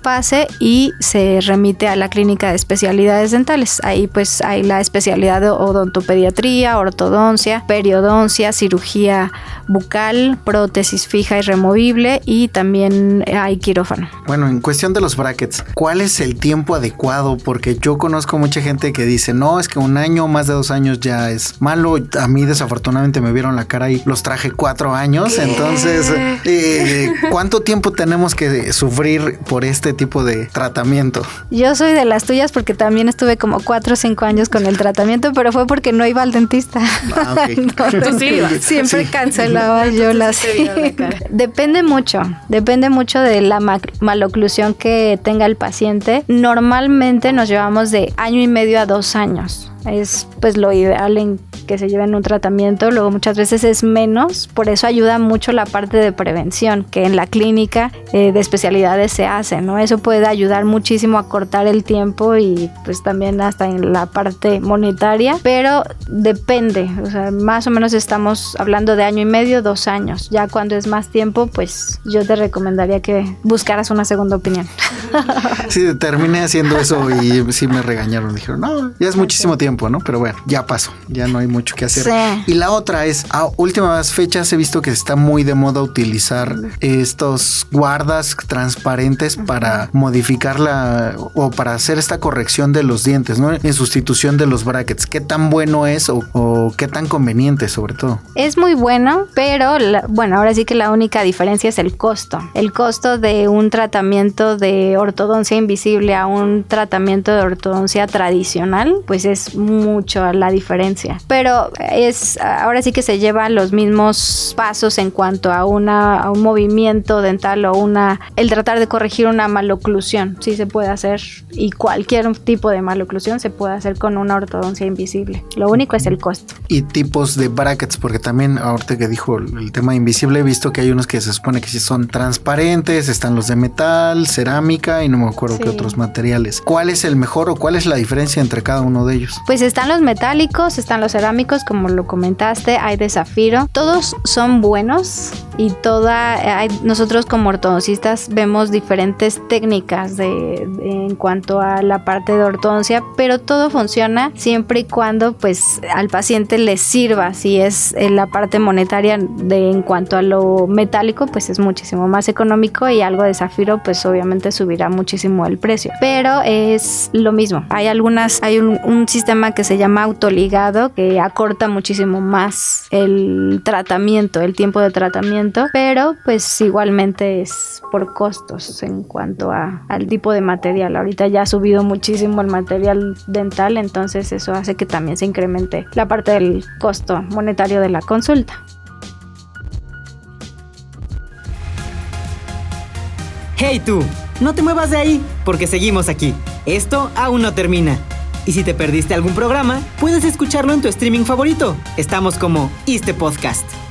y se remite a la clínica de especialidades dentales. Ahí pues hay la especialidad de odontopediatría, ortodoncia, periodoncia, cirugía bucal, prótesis fija y removible y también hay quirófano. Bueno, en cuestión de los brackets, ¿cuál es el tiempo adecuado? Porque yo conozco mucha gente que dice, no, es que un año más de dos años ya es malo. A mí desafortunadamente me vieron la cara y los traje cuatro años. Entonces, eh, ¿cuánto tiempo tenemos que sufrir por este tipo de tratamiento? Yo soy de las tuyas porque también estuve como cuatro o cinco años con el tratamiento, pero fue porque no iba al dentista. Ah, siempre cancelaba yo las. depende mucho, depende mucho de la maloclusión que tenga el paciente. Normalmente nos llevamos de año y medio a dos años es pues lo ideal en que se lleven un tratamiento, luego muchas veces es menos, por eso ayuda mucho la parte de prevención, que en la clínica eh, de especialidades se hace, ¿no? Eso puede ayudar muchísimo a cortar el tiempo y pues también hasta en la parte monetaria, pero depende, o sea, más o menos estamos hablando de año y medio, dos años, ya cuando es más tiempo, pues yo te recomendaría que buscaras una segunda opinión. Sí, terminé haciendo eso y sí me regañaron, dijeron, no, ya es muchísimo tiempo ¿no? Pero bueno, ya pasó, ya no hay mucho que hacer. Y la otra es, a últimas fechas he visto que está muy de moda utilizar estos guardas transparentes para modificarla o para hacer esta corrección de los dientes, ¿no? En sustitución de los brackets. ¿Qué tan bueno es o, qué tan conveniente sobre todo? Es muy bueno, pero bueno, ahora sí que la única diferencia es el costo. El costo de un tratamiento de ortodoncia invisible a un tratamiento de ortodoncia tradicional, pues es mucho la diferencia. Pero es ahora sí que se llevan los mismos pasos en cuanto a, una, a un movimiento dental o una el tratar de corregir una maloclusión. Sí se puede hacer y cualquier tipo de maloclusión se puede hacer con una ortodoncia invisible. Lo único es el costo. Y tipos de brackets, porque también ahorita que dijo el tema invisible, he visto que hay unos que se supone que sí son transparentes, están los de metal, cerámica y no me acuerdo qué otros materiales. ¿Cuál es el mejor o cuál es la diferencia entre cada uno de ellos? Pues están los metálicos, están los cerámicos, como lo comentaste, hay de zafiro. Todos son buenos y toda, nosotros como ortodoncistas vemos diferentes técnicas de, en cuanto a la parte de ortodoncia, pero todo funciona siempre y cuando pues al paciente le sirva. Si es la parte monetaria de en cuanto a lo metálico, pues es muchísimo más económico y algo de zafiro, pues obviamente subirá muchísimo el precio. Pero es lo mismo. Hay algunas, hay un sistema que se llama autoligado, que acorta muchísimo más el tratamiento, el tiempo de tratamiento, pero pues igualmente es por costos en cuanto al tipo de material. Ahorita ya ha subido muchísimo el material dental, entonces eso hace que también se incremente la parte del costo monetario de la consulta. Hey tú, no te muevas de ahí, porque seguimos aquí. Esto aún no termina. Y si te perdiste algún programa, puedes escucharlo en tu streaming favorito. Estamos como Este Podcast.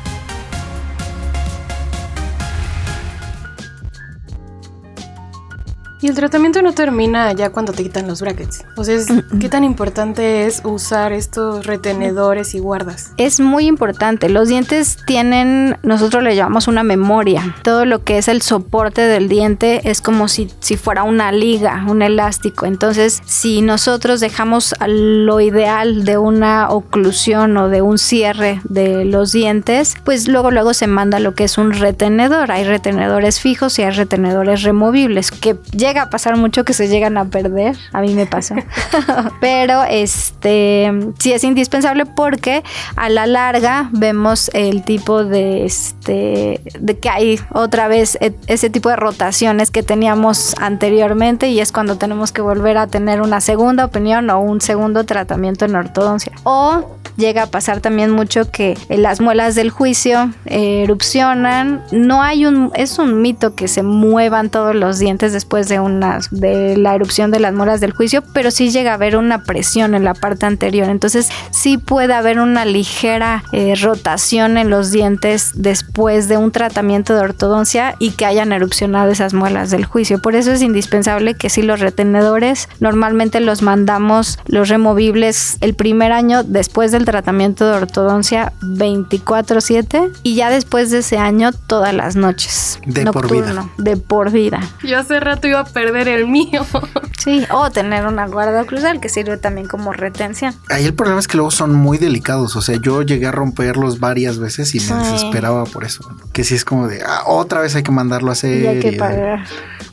Y el tratamiento no termina ya cuando te quitan los brackets. O sea, ¿qué tan importante es usar estos retenedores y guardas? Es muy importante. Los dientes tienen, nosotros le llamamos una memoria. Todo lo que es el soporte del diente es como si, si fuera una liga, un elástico. Entonces, si nosotros dejamos lo ideal de una oclusión o de un cierre de los dientes, pues luego luego se manda lo que es un retenedor. Hay retenedores fijos y hay retenedores removibles que llega a pasar mucho que se llegan a perder. A mí me pasó. Pero este sí es indispensable porque a la larga vemos el tipo de este de que hay otra vez e, ese tipo de rotaciones que teníamos anteriormente y es cuando tenemos que volver a tener una segunda opinión o un segundo tratamiento en ortodoncia. O llega a pasar también mucho que las muelas del juicio erupcionan. No hay un, es un mito que se muevan todos los dientes después de una, de la erupción de las muelas del juicio, pero sí llega a haber una presión en la parte anterior. Entonces sí puede haber una ligera eh, rotación en los dientes después de un tratamiento de ortodoncia y que hayan erupcionado esas muelas del juicio. Por eso es indispensable que si los retenedores normalmente los mandamos los removibles el primer año después del tratamiento de ortodoncia 24/7 y ya después de ese año todas las noches. De por vida. De por vida. Yo hace rato iba a perder el mío. Sí, o tener una guarda cruzal que sirve también como retención. Ahí el problema es que luego son muy delicados. O sea, yo llegué a romperlos varias veces y me desesperaba por eso. Que si es como de ah, otra vez hay que mandarlo a hacer. Y hay que pagar.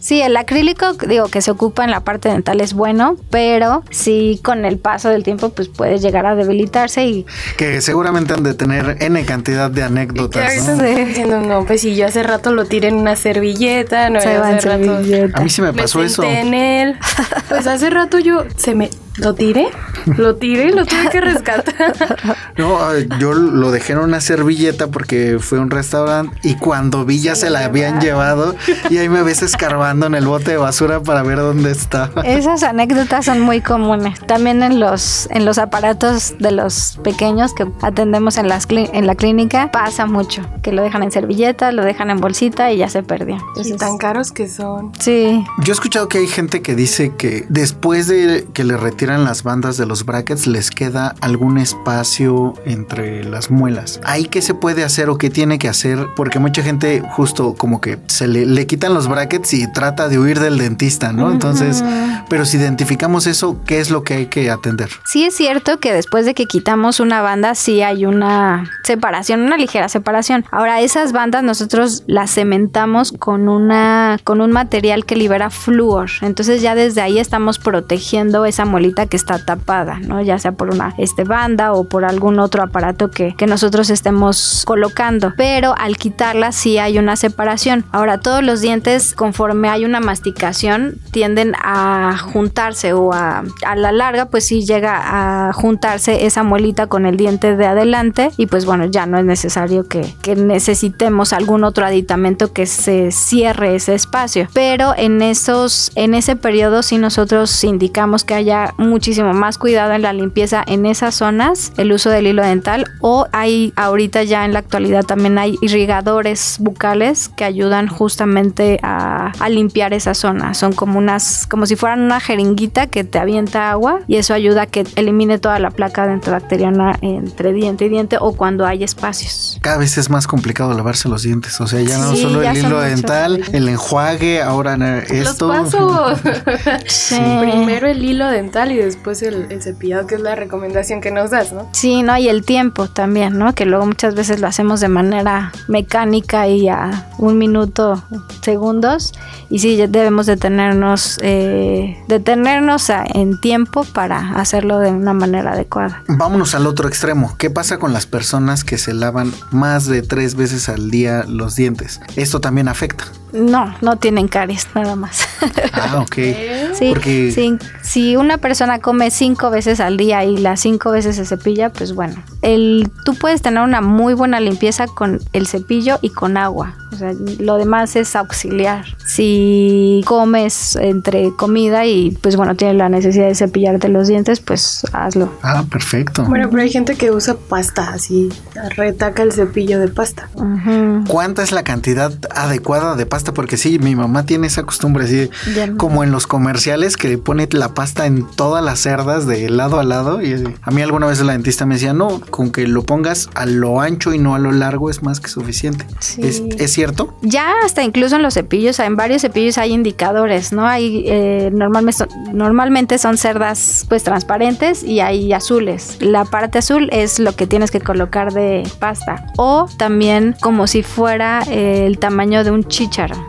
Sí, el acrílico, digo, que se ocupa en la parte dental es bueno, pero sí con el paso del tiempo, pues puede llegar a debilitarse y. Que seguramente han de tener N cantidad de anécdotas. ¿no? diciendo, no, pues si yo hace rato lo tiré en una servilleta, no, se hace rato. A mí sí me pasó eso. en él. Pues hace rato yo se me ¿Lo tiré? Lo tiré, lo tuve que rescatar. No, yo lo dejé en una servilleta porque fue a un restaurante y cuando vi ya se la habían llevado y ahí me ves escarbando en el bote de basura para ver dónde está. Esas anécdotas son muy comunes. También en los, en los aparatos de los pequeños que atendemos en, las en la clínica pasa mucho, que lo dejan en servilleta, lo dejan en bolsita y ya se perdió. y tan caros que son. Sí. Yo he escuchado que hay gente que dice que después de que le retiran tiran las bandas de los brackets, les queda algún espacio entre las muelas. ¿Ahí qué se puede hacer o qué tiene que hacer? Porque mucha gente justo como que se le, quitan los brackets y trata de huir del dentista, ¿no? Entonces, pero si identificamos eso, ¿qué es lo que hay que atender? Sí es cierto que después de que quitamos una banda, sí hay una separación, una ligera separación. Ahora, esas bandas nosotros las cementamos con una con un material que libera flúor. Entonces ya desde ahí estamos protegiendo esa que está tapada, ¿no? Ya sea por una este, banda o por algún otro aparato que, que nosotros estemos colocando. Pero al quitarla sí hay una separación. Ahora, todos los dientes, conforme hay una masticación, tienden a juntarse o a, a la larga, pues sí llega a juntarse esa muelita con el diente de adelante y pues bueno, ya no es necesario que, que necesitemos algún otro aditamento que se cierre ese espacio. Pero en esos, en ese periodo sí nosotros indicamos que haya muchísimo más cuidado en la limpieza en esas zonas, el uso del hilo dental o hay ahorita ya en la actualidad también hay irrigadores bucales que ayudan justamente a, limpiar esa zona. Son como unas, como si fueran una jeringuita que te avienta agua y eso ayuda a que elimine toda la placa bacteriana entre diente y diente o cuando hay espacios. Cada vez es más complicado lavarse los dientes, o sea, ya no solo el hilo dental, el enjuague, ahora esto. Los pasos. Primero el hilo dental y después el, cepillado, que es la recomendación que nos das, ¿no? Sí, ¿no? Y el tiempo también, ¿no? Que luego muchas veces lo hacemos de manera mecánica y a un minuto, segundos. Y sí, debemos detenernos, eh, detenernos en tiempo para hacerlo de una manera adecuada. Vámonos al otro extremo. ¿Qué pasa con las personas que se lavan más de tres veces al día los dientes? Esto también afecta. No, no tienen caries, nada más. Ah, ok. sí, sí, si una persona come cinco veces al día y las cinco veces se cepilla, pues bueno, el, tú puedes tener una muy buena limpieza con el cepillo y con agua. O sea, lo demás es auxiliar. Si comes entre comida y pues bueno, tienes la necesidad de cepillarte los dientes, pues hazlo. Ah, perfecto. Bueno, pero hay gente que usa pasta así, retaca el cepillo de pasta. ¿Cuánta es la cantidad adecuada de pasta? Pasta porque sí, mi mamá tiene esa costumbre así, como en los comerciales que pone la pasta en todas las cerdas de lado a lado. Y a mí alguna vez la dentista me decía, no, con que lo pongas a lo ancho y no a lo largo es más que suficiente. ¿Es, cierto? Ya hasta incluso en los cepillos, en varios cepillos hay indicadores, ¿no? Hay eh, normalmente, son, normalmente son cerdas pues transparentes y hay azules. La parte azul es lo que tienes que colocar de pasta. O también como si fuera eh, el tamaño de un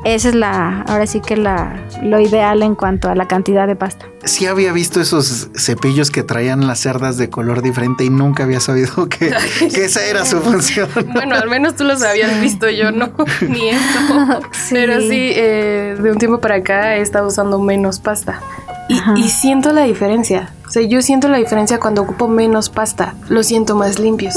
Esa es la, ahora sí que la, lo ideal en cuanto a la cantidad de pasta. Sí había visto esos cepillos que traían las cerdas de color diferente y nunca había sabido que, esa era su función. Bueno, al menos tú los habías visto, yo no, ni eso. Pero sí, eh, de un tiempo para acá he estado usando menos pasta. Y, siento la diferencia. O sea, yo siento la diferencia cuando ocupo menos pasta. Los siento más limpios.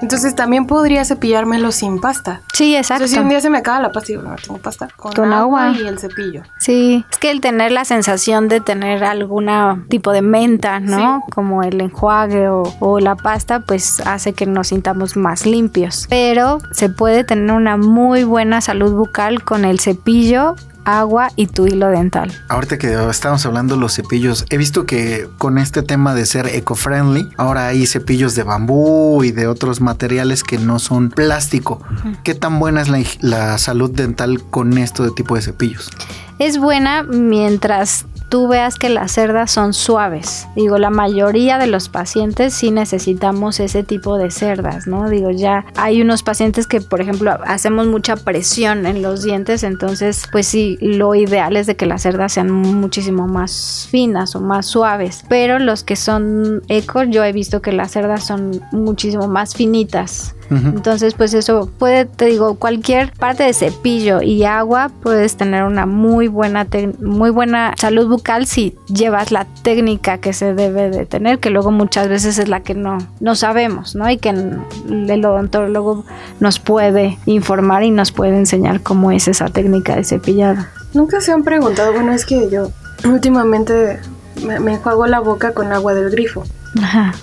Entonces también podría cepillármelo sin pasta. Sí, exacto. si un día se me acaba la pasta, y no tengo pasta con, agua, y el cepillo. Sí, es que el tener la sensación de tener algún tipo de menta, ¿no? Como el enjuague o, o la pasta, pues hace que nos sintamos más limpios. Pero se puede tener una muy buena salud bucal con el cepillo agua y tu hilo dental. Ahorita que estamos hablando de los cepillos, he visto que con este tema de ser eco-friendly, ahora hay cepillos de bambú y de otros materiales que no son plástico. ¿Qué tan buena es la, la salud dental con esto de tipo de cepillos? Es buena mientras tú veas que las cerdas son suaves. Digo, la mayoría de los pacientes sí necesitamos ese tipo de cerdas, ¿no? Digo, ya hay unos pacientes que, por ejemplo, hacemos mucha presión en los dientes, entonces, pues sí, lo ideal es de que las cerdas sean muchísimo más finas o más suaves. Pero los que son eco, yo he visto que las cerdas son muchísimo más finitas. Entonces, pues eso puede, te digo, cualquier parte de cepillo y agua puedes tener una muy buena, muy buena salud bucal si llevas la técnica que se debe de tener, que luego muchas veces es la que no, no sabemos, ¿no? Y que el odontólogo nos puede informar y nos puede enseñar cómo es esa técnica de cepillado. Nunca se han preguntado, bueno, es que yo últimamente me, me enjuago la boca con agua del grifo. Ajá.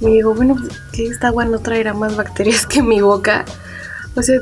Y digo, bueno, pues, que esta agua no traerá más bacterias que mi boca. O sea,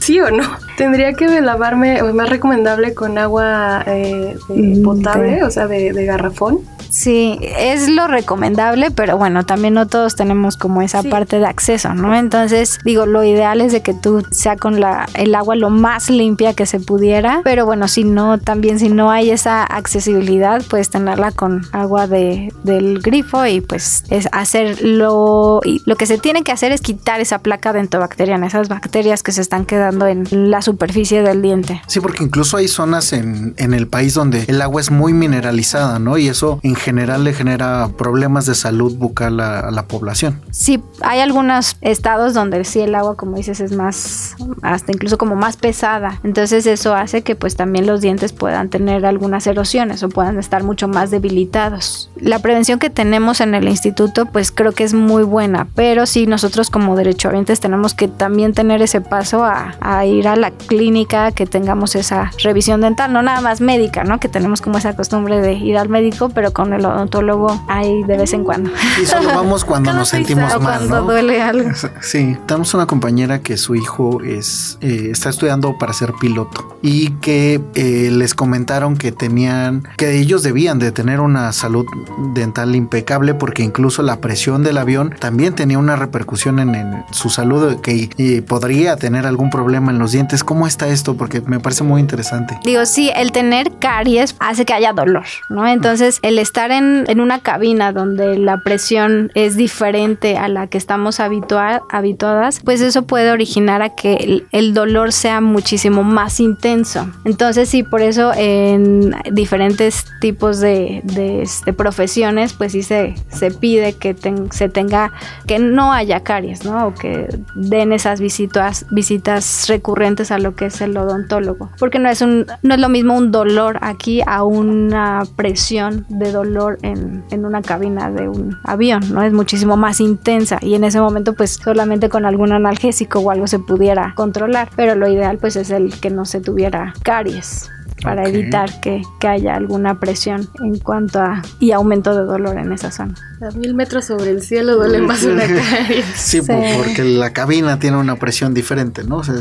¿sí o no? Tendría que lavarme, o es más recomendable con agua eh, mm, potable, o sea, de, de garrafón. Sí, es lo recomendable, pero bueno, también no todos tenemos como esa parte de acceso, ¿no? Entonces, digo, lo ideal es de que tú sea con la, el agua lo más limpia que se pudiera, pero bueno, si no, también si no hay esa accesibilidad, puedes tenerla con agua de, del grifo y pues es hacerlo, y lo que se tiene que hacer es quitar esa placa dentobacteriana, esas bacterias que se están quedando en la superficie del diente. Sí, porque incluso hay zonas en, en el país donde el agua es muy mineralizada, ¿no? Y eso en general le genera problemas de salud bucal a, la población. Sí, hay algunos estados donde sí el agua, como dices, es más, hasta incluso como más pesada. Entonces eso hace que pues también los dientes puedan tener algunas erosiones o puedan estar mucho más debilitados. La prevención que tenemos en el instituto pues creo que es muy buena, pero sí nosotros como derechohabientes tenemos que también tener ese paso a, a ir a la clínica, que tengamos esa revisión dental, no nada más médica, ¿no? Que tenemos como esa costumbre de ir al médico, pero con el odontólogo ahí de vez en cuando. Y solo vamos cuando nos sentimos mal, cuando duele algo. Sí, tenemos una compañera que su hijo es eh, está estudiando para ser piloto y que eh, les comentaron que tenían que ellos debían de tener una salud dental impecable porque incluso la presión del avión también tenía una repercusión en, su salud que eh, podría tener algún problema en los dientes. ¿Cómo está esto? Porque me parece muy interesante. Digo, sí, el tener caries hace que haya dolor, ¿no? Entonces, el estar en, una cabina donde la presión es diferente a la que estamos habituadas, pues eso puede originar a que el, dolor sea muchísimo más intenso. Entonces sí, por eso en diferentes tipos de, de, profesiones, pues sí se, se pide que se tenga, que no haya caries, ¿no? O que den esas visitas, visitas recurrentes a lo que es el odontólogo. Porque no es, un, no es lo mismo un dolor aquí a una presión de dolor en, una cabina de un avión, ¿no? Es muchísimo más intensa y en ese momento pues solamente con algún analgésico o algo se pudiera controlar, pero lo ideal pues es el que no se tuviera caries. Para evitar que, que, haya alguna presión en cuanto a y aumento de dolor en esa zona. A mil metros sobre el cielo duele más una caries. Sí, porque la cabina tiene una presión diferente, ¿no? sí.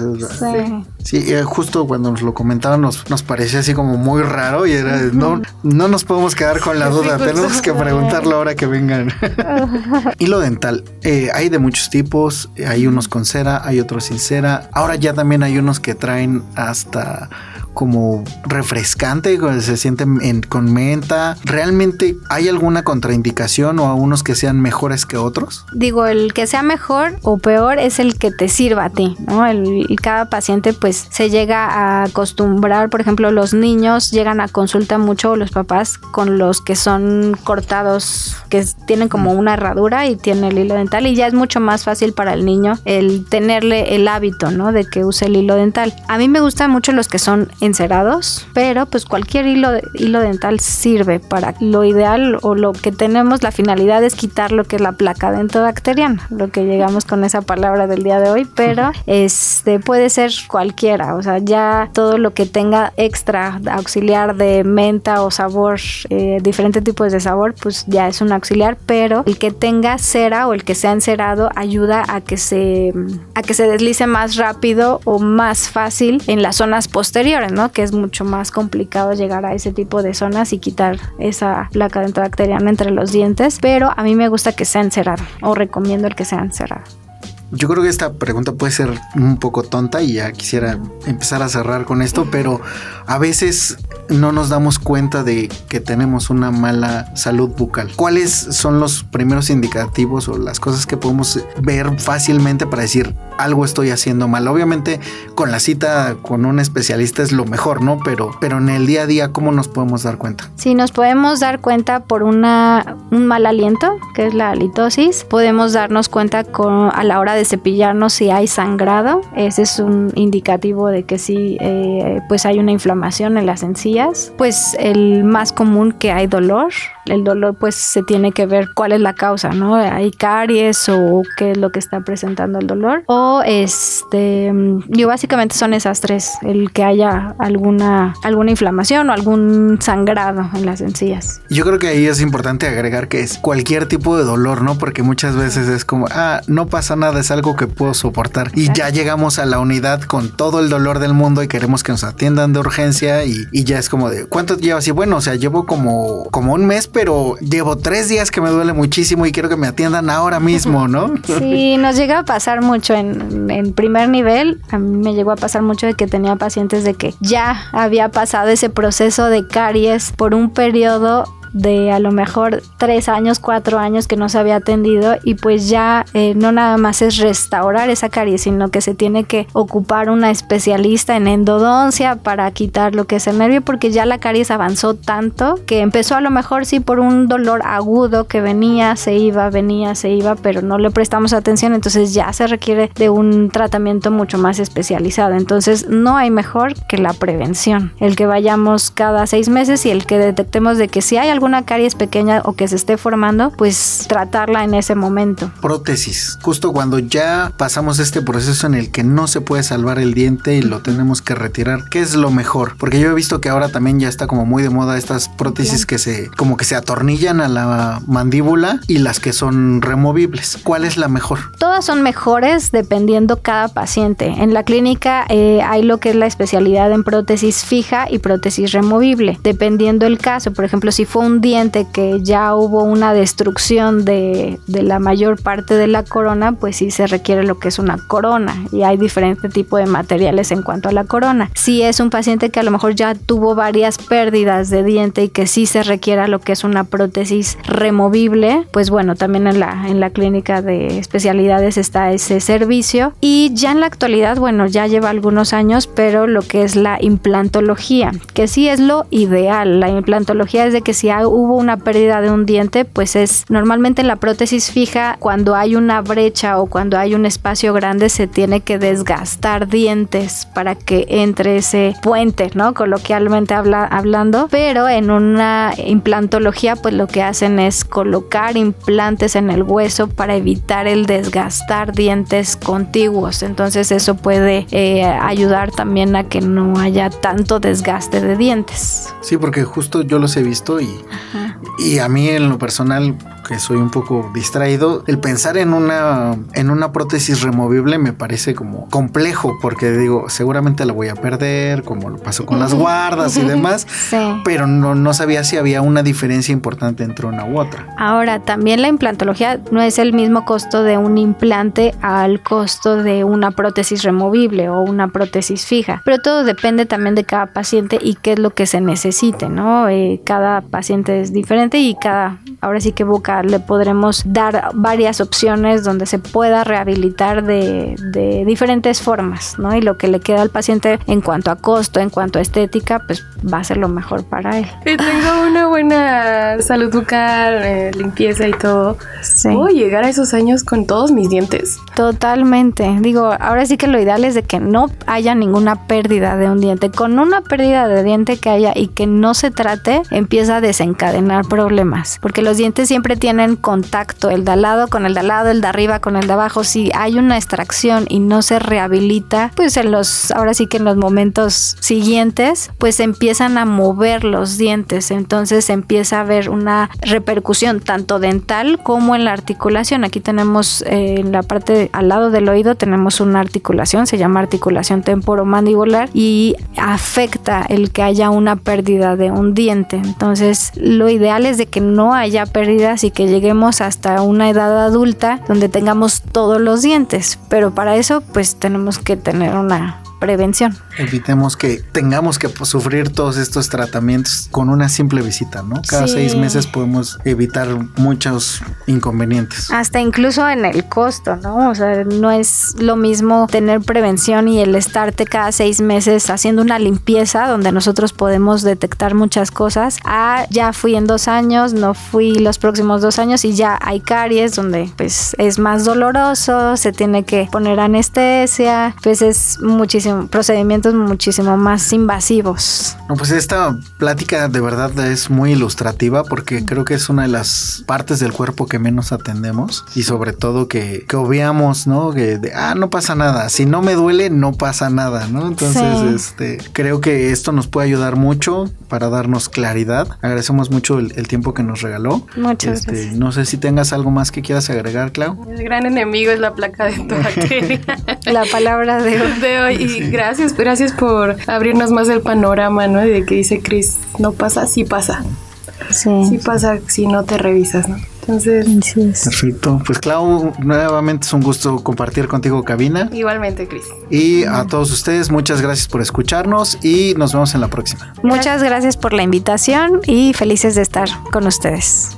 sí, eh, justo cuando nos lo comentaban nos, nos parecía así como muy raro y era, no, no nos podemos quedar con la duda, tenemos que preguntarlo ahora que vengan. Hilo dental, eh, hay de muchos tipos, hay unos con cera, hay otros sin cera, ahora ya también hay unos que traen hasta como refrescante, se siente con menta. ¿Realmente hay alguna contraindicación o a unos que sean mejores que otros? Digo, el que sea mejor o peor es el que te sirva a ti, ¿no? El, cada paciente pues se llega a acostumbrar, por ejemplo, los niños llegan a consulta mucho los papás con los que son cortados, que tienen como mm. una herradura y tiene el hilo dental y ya es mucho más fácil para el niño el tenerle el hábito, ¿no? De que use el hilo dental. A mí me gustan mucho los que son encerados, pero pues cualquier hilo, hilo dental sirve para lo ideal o lo que tenemos, la finalidad es quitar lo que es la placa dentobacteriana, lo que llegamos con esa palabra del día de hoy, pero este puede ser cualquiera, o sea, ya todo lo que tenga extra auxiliar de menta o sabor, eh, diferentes tipos de sabor, pues ya es un auxiliar, pero el que tenga cera o el que sea encerado ayuda a que se a que se deslice más rápido o más fácil en las zonas posteriores que es mucho más complicado llegar a ese tipo de zonas y quitar esa placa dentobacteriana entre los dientes, pero a mí me gusta que sea encerrado o recomiendo el que sea encerrado. Yo creo que esta pregunta puede ser un poco tonta y ya quisiera empezar a cerrar con esto, pero a veces no nos damos cuenta de que tenemos una mala salud bucal. ¿Cuáles son los primeros indicativos o las cosas que podemos ver fácilmente para decir algo estoy haciendo mal? Obviamente con la cita con un especialista es lo mejor, ¿no? Pero, pero en el día a día, ¿cómo nos podemos dar cuenta? Sí, nos podemos dar cuenta por un mal aliento, que es la halitosis. Podemos darnos cuenta con, a la hora de cepillarnos si hay sangrado. Ese es un indicativo de que sí, eh, pues hay una inflamación en las encías. Pues el más común que hay dolor. El dolor pues se tiene que ver cuál es la causa, ¿no? Hay caries o qué es lo que está presentando el dolor. O este, yo básicamente son esas tres. El que haya alguna, alguna inflamación o algún sangrado en las encías. Yo creo que ahí es importante agregar que es cualquier tipo de dolor, ¿no? Porque muchas veces es como, ah, no pasa nada, es algo que puedo soportar. Y ya llegamos a la unidad con todo el dolor del mundo y queremos que nos atiendan de urgencia y, ya es como de, ¿cuánto llevas? Y bueno, o sea, llevo como, como un mes, pero llevo tres días que me duele muchísimo y quiero que me atiendan ahora mismo, ¿no? Sí, nos llega a pasar mucho en, en primer nivel. A mí me llegó a pasar mucho de que tenía pacientes de que ya había pasado ese proceso de caries por un periodo de a lo mejor tres años, cuatro años que no se había atendido y pues ya eh, no nada más es restaurar esa caries, sino que se tiene que ocupar una especialista en endodoncia para quitar lo que es el nervio porque ya la caries avanzó tanto que empezó a lo mejor sí por un dolor agudo que venía, se iba, venía, se iba, pero no le prestamos atención, entonces ya se requiere de un tratamiento mucho más especializado. Entonces no hay mejor que la prevención, el que vayamos cada seis meses y el que detectemos de que si hay algo una caries pequeña o que se esté formando, pues tratarla en ese momento. Prótesis, justo cuando ya pasamos este proceso en el que no se puede salvar el diente y lo tenemos que retirar, ¿qué es lo mejor? Porque yo he visto que ahora también ya está como muy de moda estas prótesis que se como que se atornillan a la mandíbula y las que son removibles. ¿Cuál es la mejor? Todas son mejores dependiendo cada paciente. En la clínica eh, hay lo que es la especialidad en prótesis fija y prótesis removible, dependiendo el caso. Por ejemplo, si fue un diente que ya hubo una destrucción de, la mayor parte de la corona, pues sí se requiere lo que es una corona y hay diferente tipo de materiales en cuanto a la corona. Si es un paciente que a lo mejor ya tuvo varias pérdidas de diente y que sí se requiera lo que es una prótesis removible, pues bueno, también en la, en la clínica de especialidades está ese servicio y ya en la actualidad, bueno, ya lleva algunos años, pero lo que es la implantología, que sí es lo ideal, la implantología es de que si hay hubo una pérdida de un diente, pues es normalmente en la prótesis fija, cuando hay una brecha o cuando hay un espacio grande, se tiene que desgastar dientes para que entre ese puente, ¿no? Coloquialmente habla, hablando. Pero en una implantología, pues lo que hacen es colocar implantes en el hueso para evitar el desgastar dientes contiguos. Entonces eso puede eh, ayudar también a que no haya tanto desgaste de dientes. Sí, porque justo yo los he visto y, y a mí en lo personal que soy un poco distraído, el pensar en una, en una prótesis removible me parece como complejo porque digo, seguramente la voy a perder, como lo pasó con las guardas y demás, pero no, no sabía si había una diferencia importante entre una u otra. Ahora, también la implantología no es el mismo costo de un implante al costo de una prótesis removible o una prótesis fija, pero todo depende también de cada paciente y qué es lo que se necesite, ¿no? Eh, cada paciente es diferente y cada, ahora sí que busca le podremos dar varias opciones donde se pueda rehabilitar de, de, diferentes formas, ¿no? Y lo que le queda al paciente en cuanto a costo, en cuanto a estética, pues va a ser lo mejor para él. Y tengo una buena salud bucal, eh, limpieza y todo. Sí. ¿Puedo llegar a esos años con todos mis dientes? Totalmente. Digo, ahora sí que lo ideal es de que no haya ninguna pérdida de un diente. Con una pérdida de diente que haya y que no se trate, empieza a desencadenar problemas. Porque los dientes siempre tienen contacto, el de al lado con el de al lado, el de arriba con el de abajo. Si hay una extracción y no se rehabilita, pues en los, ahora sí que en los momentos siguientes, pues empiezan a mover los dientes. Entonces empieza a haber una repercusión tanto dental como en la articulación. Aquí tenemos eh, en la parte al lado del oído tenemos una articulación, se llama articulación temporomandibular y afecta el que haya una pérdida de un diente. Entonces lo ideal es de que no haya pérdidas y que lleguemos hasta una edad adulta donde tengamos todos los dientes. Pero para eso pues tenemos que tener una prevención. Evitemos que tengamos que sufrir todos estos tratamientos con una simple visita, ¿no? Cada seis meses podemos evitar muchos inconvenientes. Hasta incluso en el costo, ¿no? O sea, no es lo mismo tener prevención y el estarte cada seis meses haciendo una limpieza donde nosotros podemos detectar muchas cosas. Ah, ya fui en dos años, no fui los próximos dos años y ya hay caries donde pues es más doloroso, se tiene que poner anestesia, pues es muchísimo procedimientos muchísimo más invasivos. No, pues esta plática de verdad es muy ilustrativa porque creo que es una de las partes del cuerpo que menos atendemos y sobre todo que, que obviamos, ¿no? Que de, ah, no pasa nada, si no me duele, no pasa nada, ¿no? Entonces, este, creo que esto nos puede ayudar mucho para darnos claridad. Agradecemos mucho el, tiempo que nos regaló. Muchas este, gracias. No sé si tengas algo más que quieras agregar, Clau. El gran enemigo es la placa de tu bacteria. la palabra de hoy. De hoy. Y gracias, gracias por abrirnos más el panorama, ¿no? De que dice Chris, no pasa, sí pasa. Sí. Sí pasa si no te revisas, ¿no? Entonces, perfecto. Pues Clau, nuevamente es un gusto compartir contigo cabina. Igualmente, Chris. Y a todos ustedes, muchas gracias por escucharnos y nos vemos en la próxima. Muchas gracias por la invitación y felices de estar con ustedes.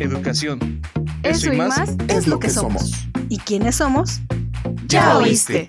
educación. Eso, y más, es lo que somos. ¿Y quiénes somos? Ya oíste.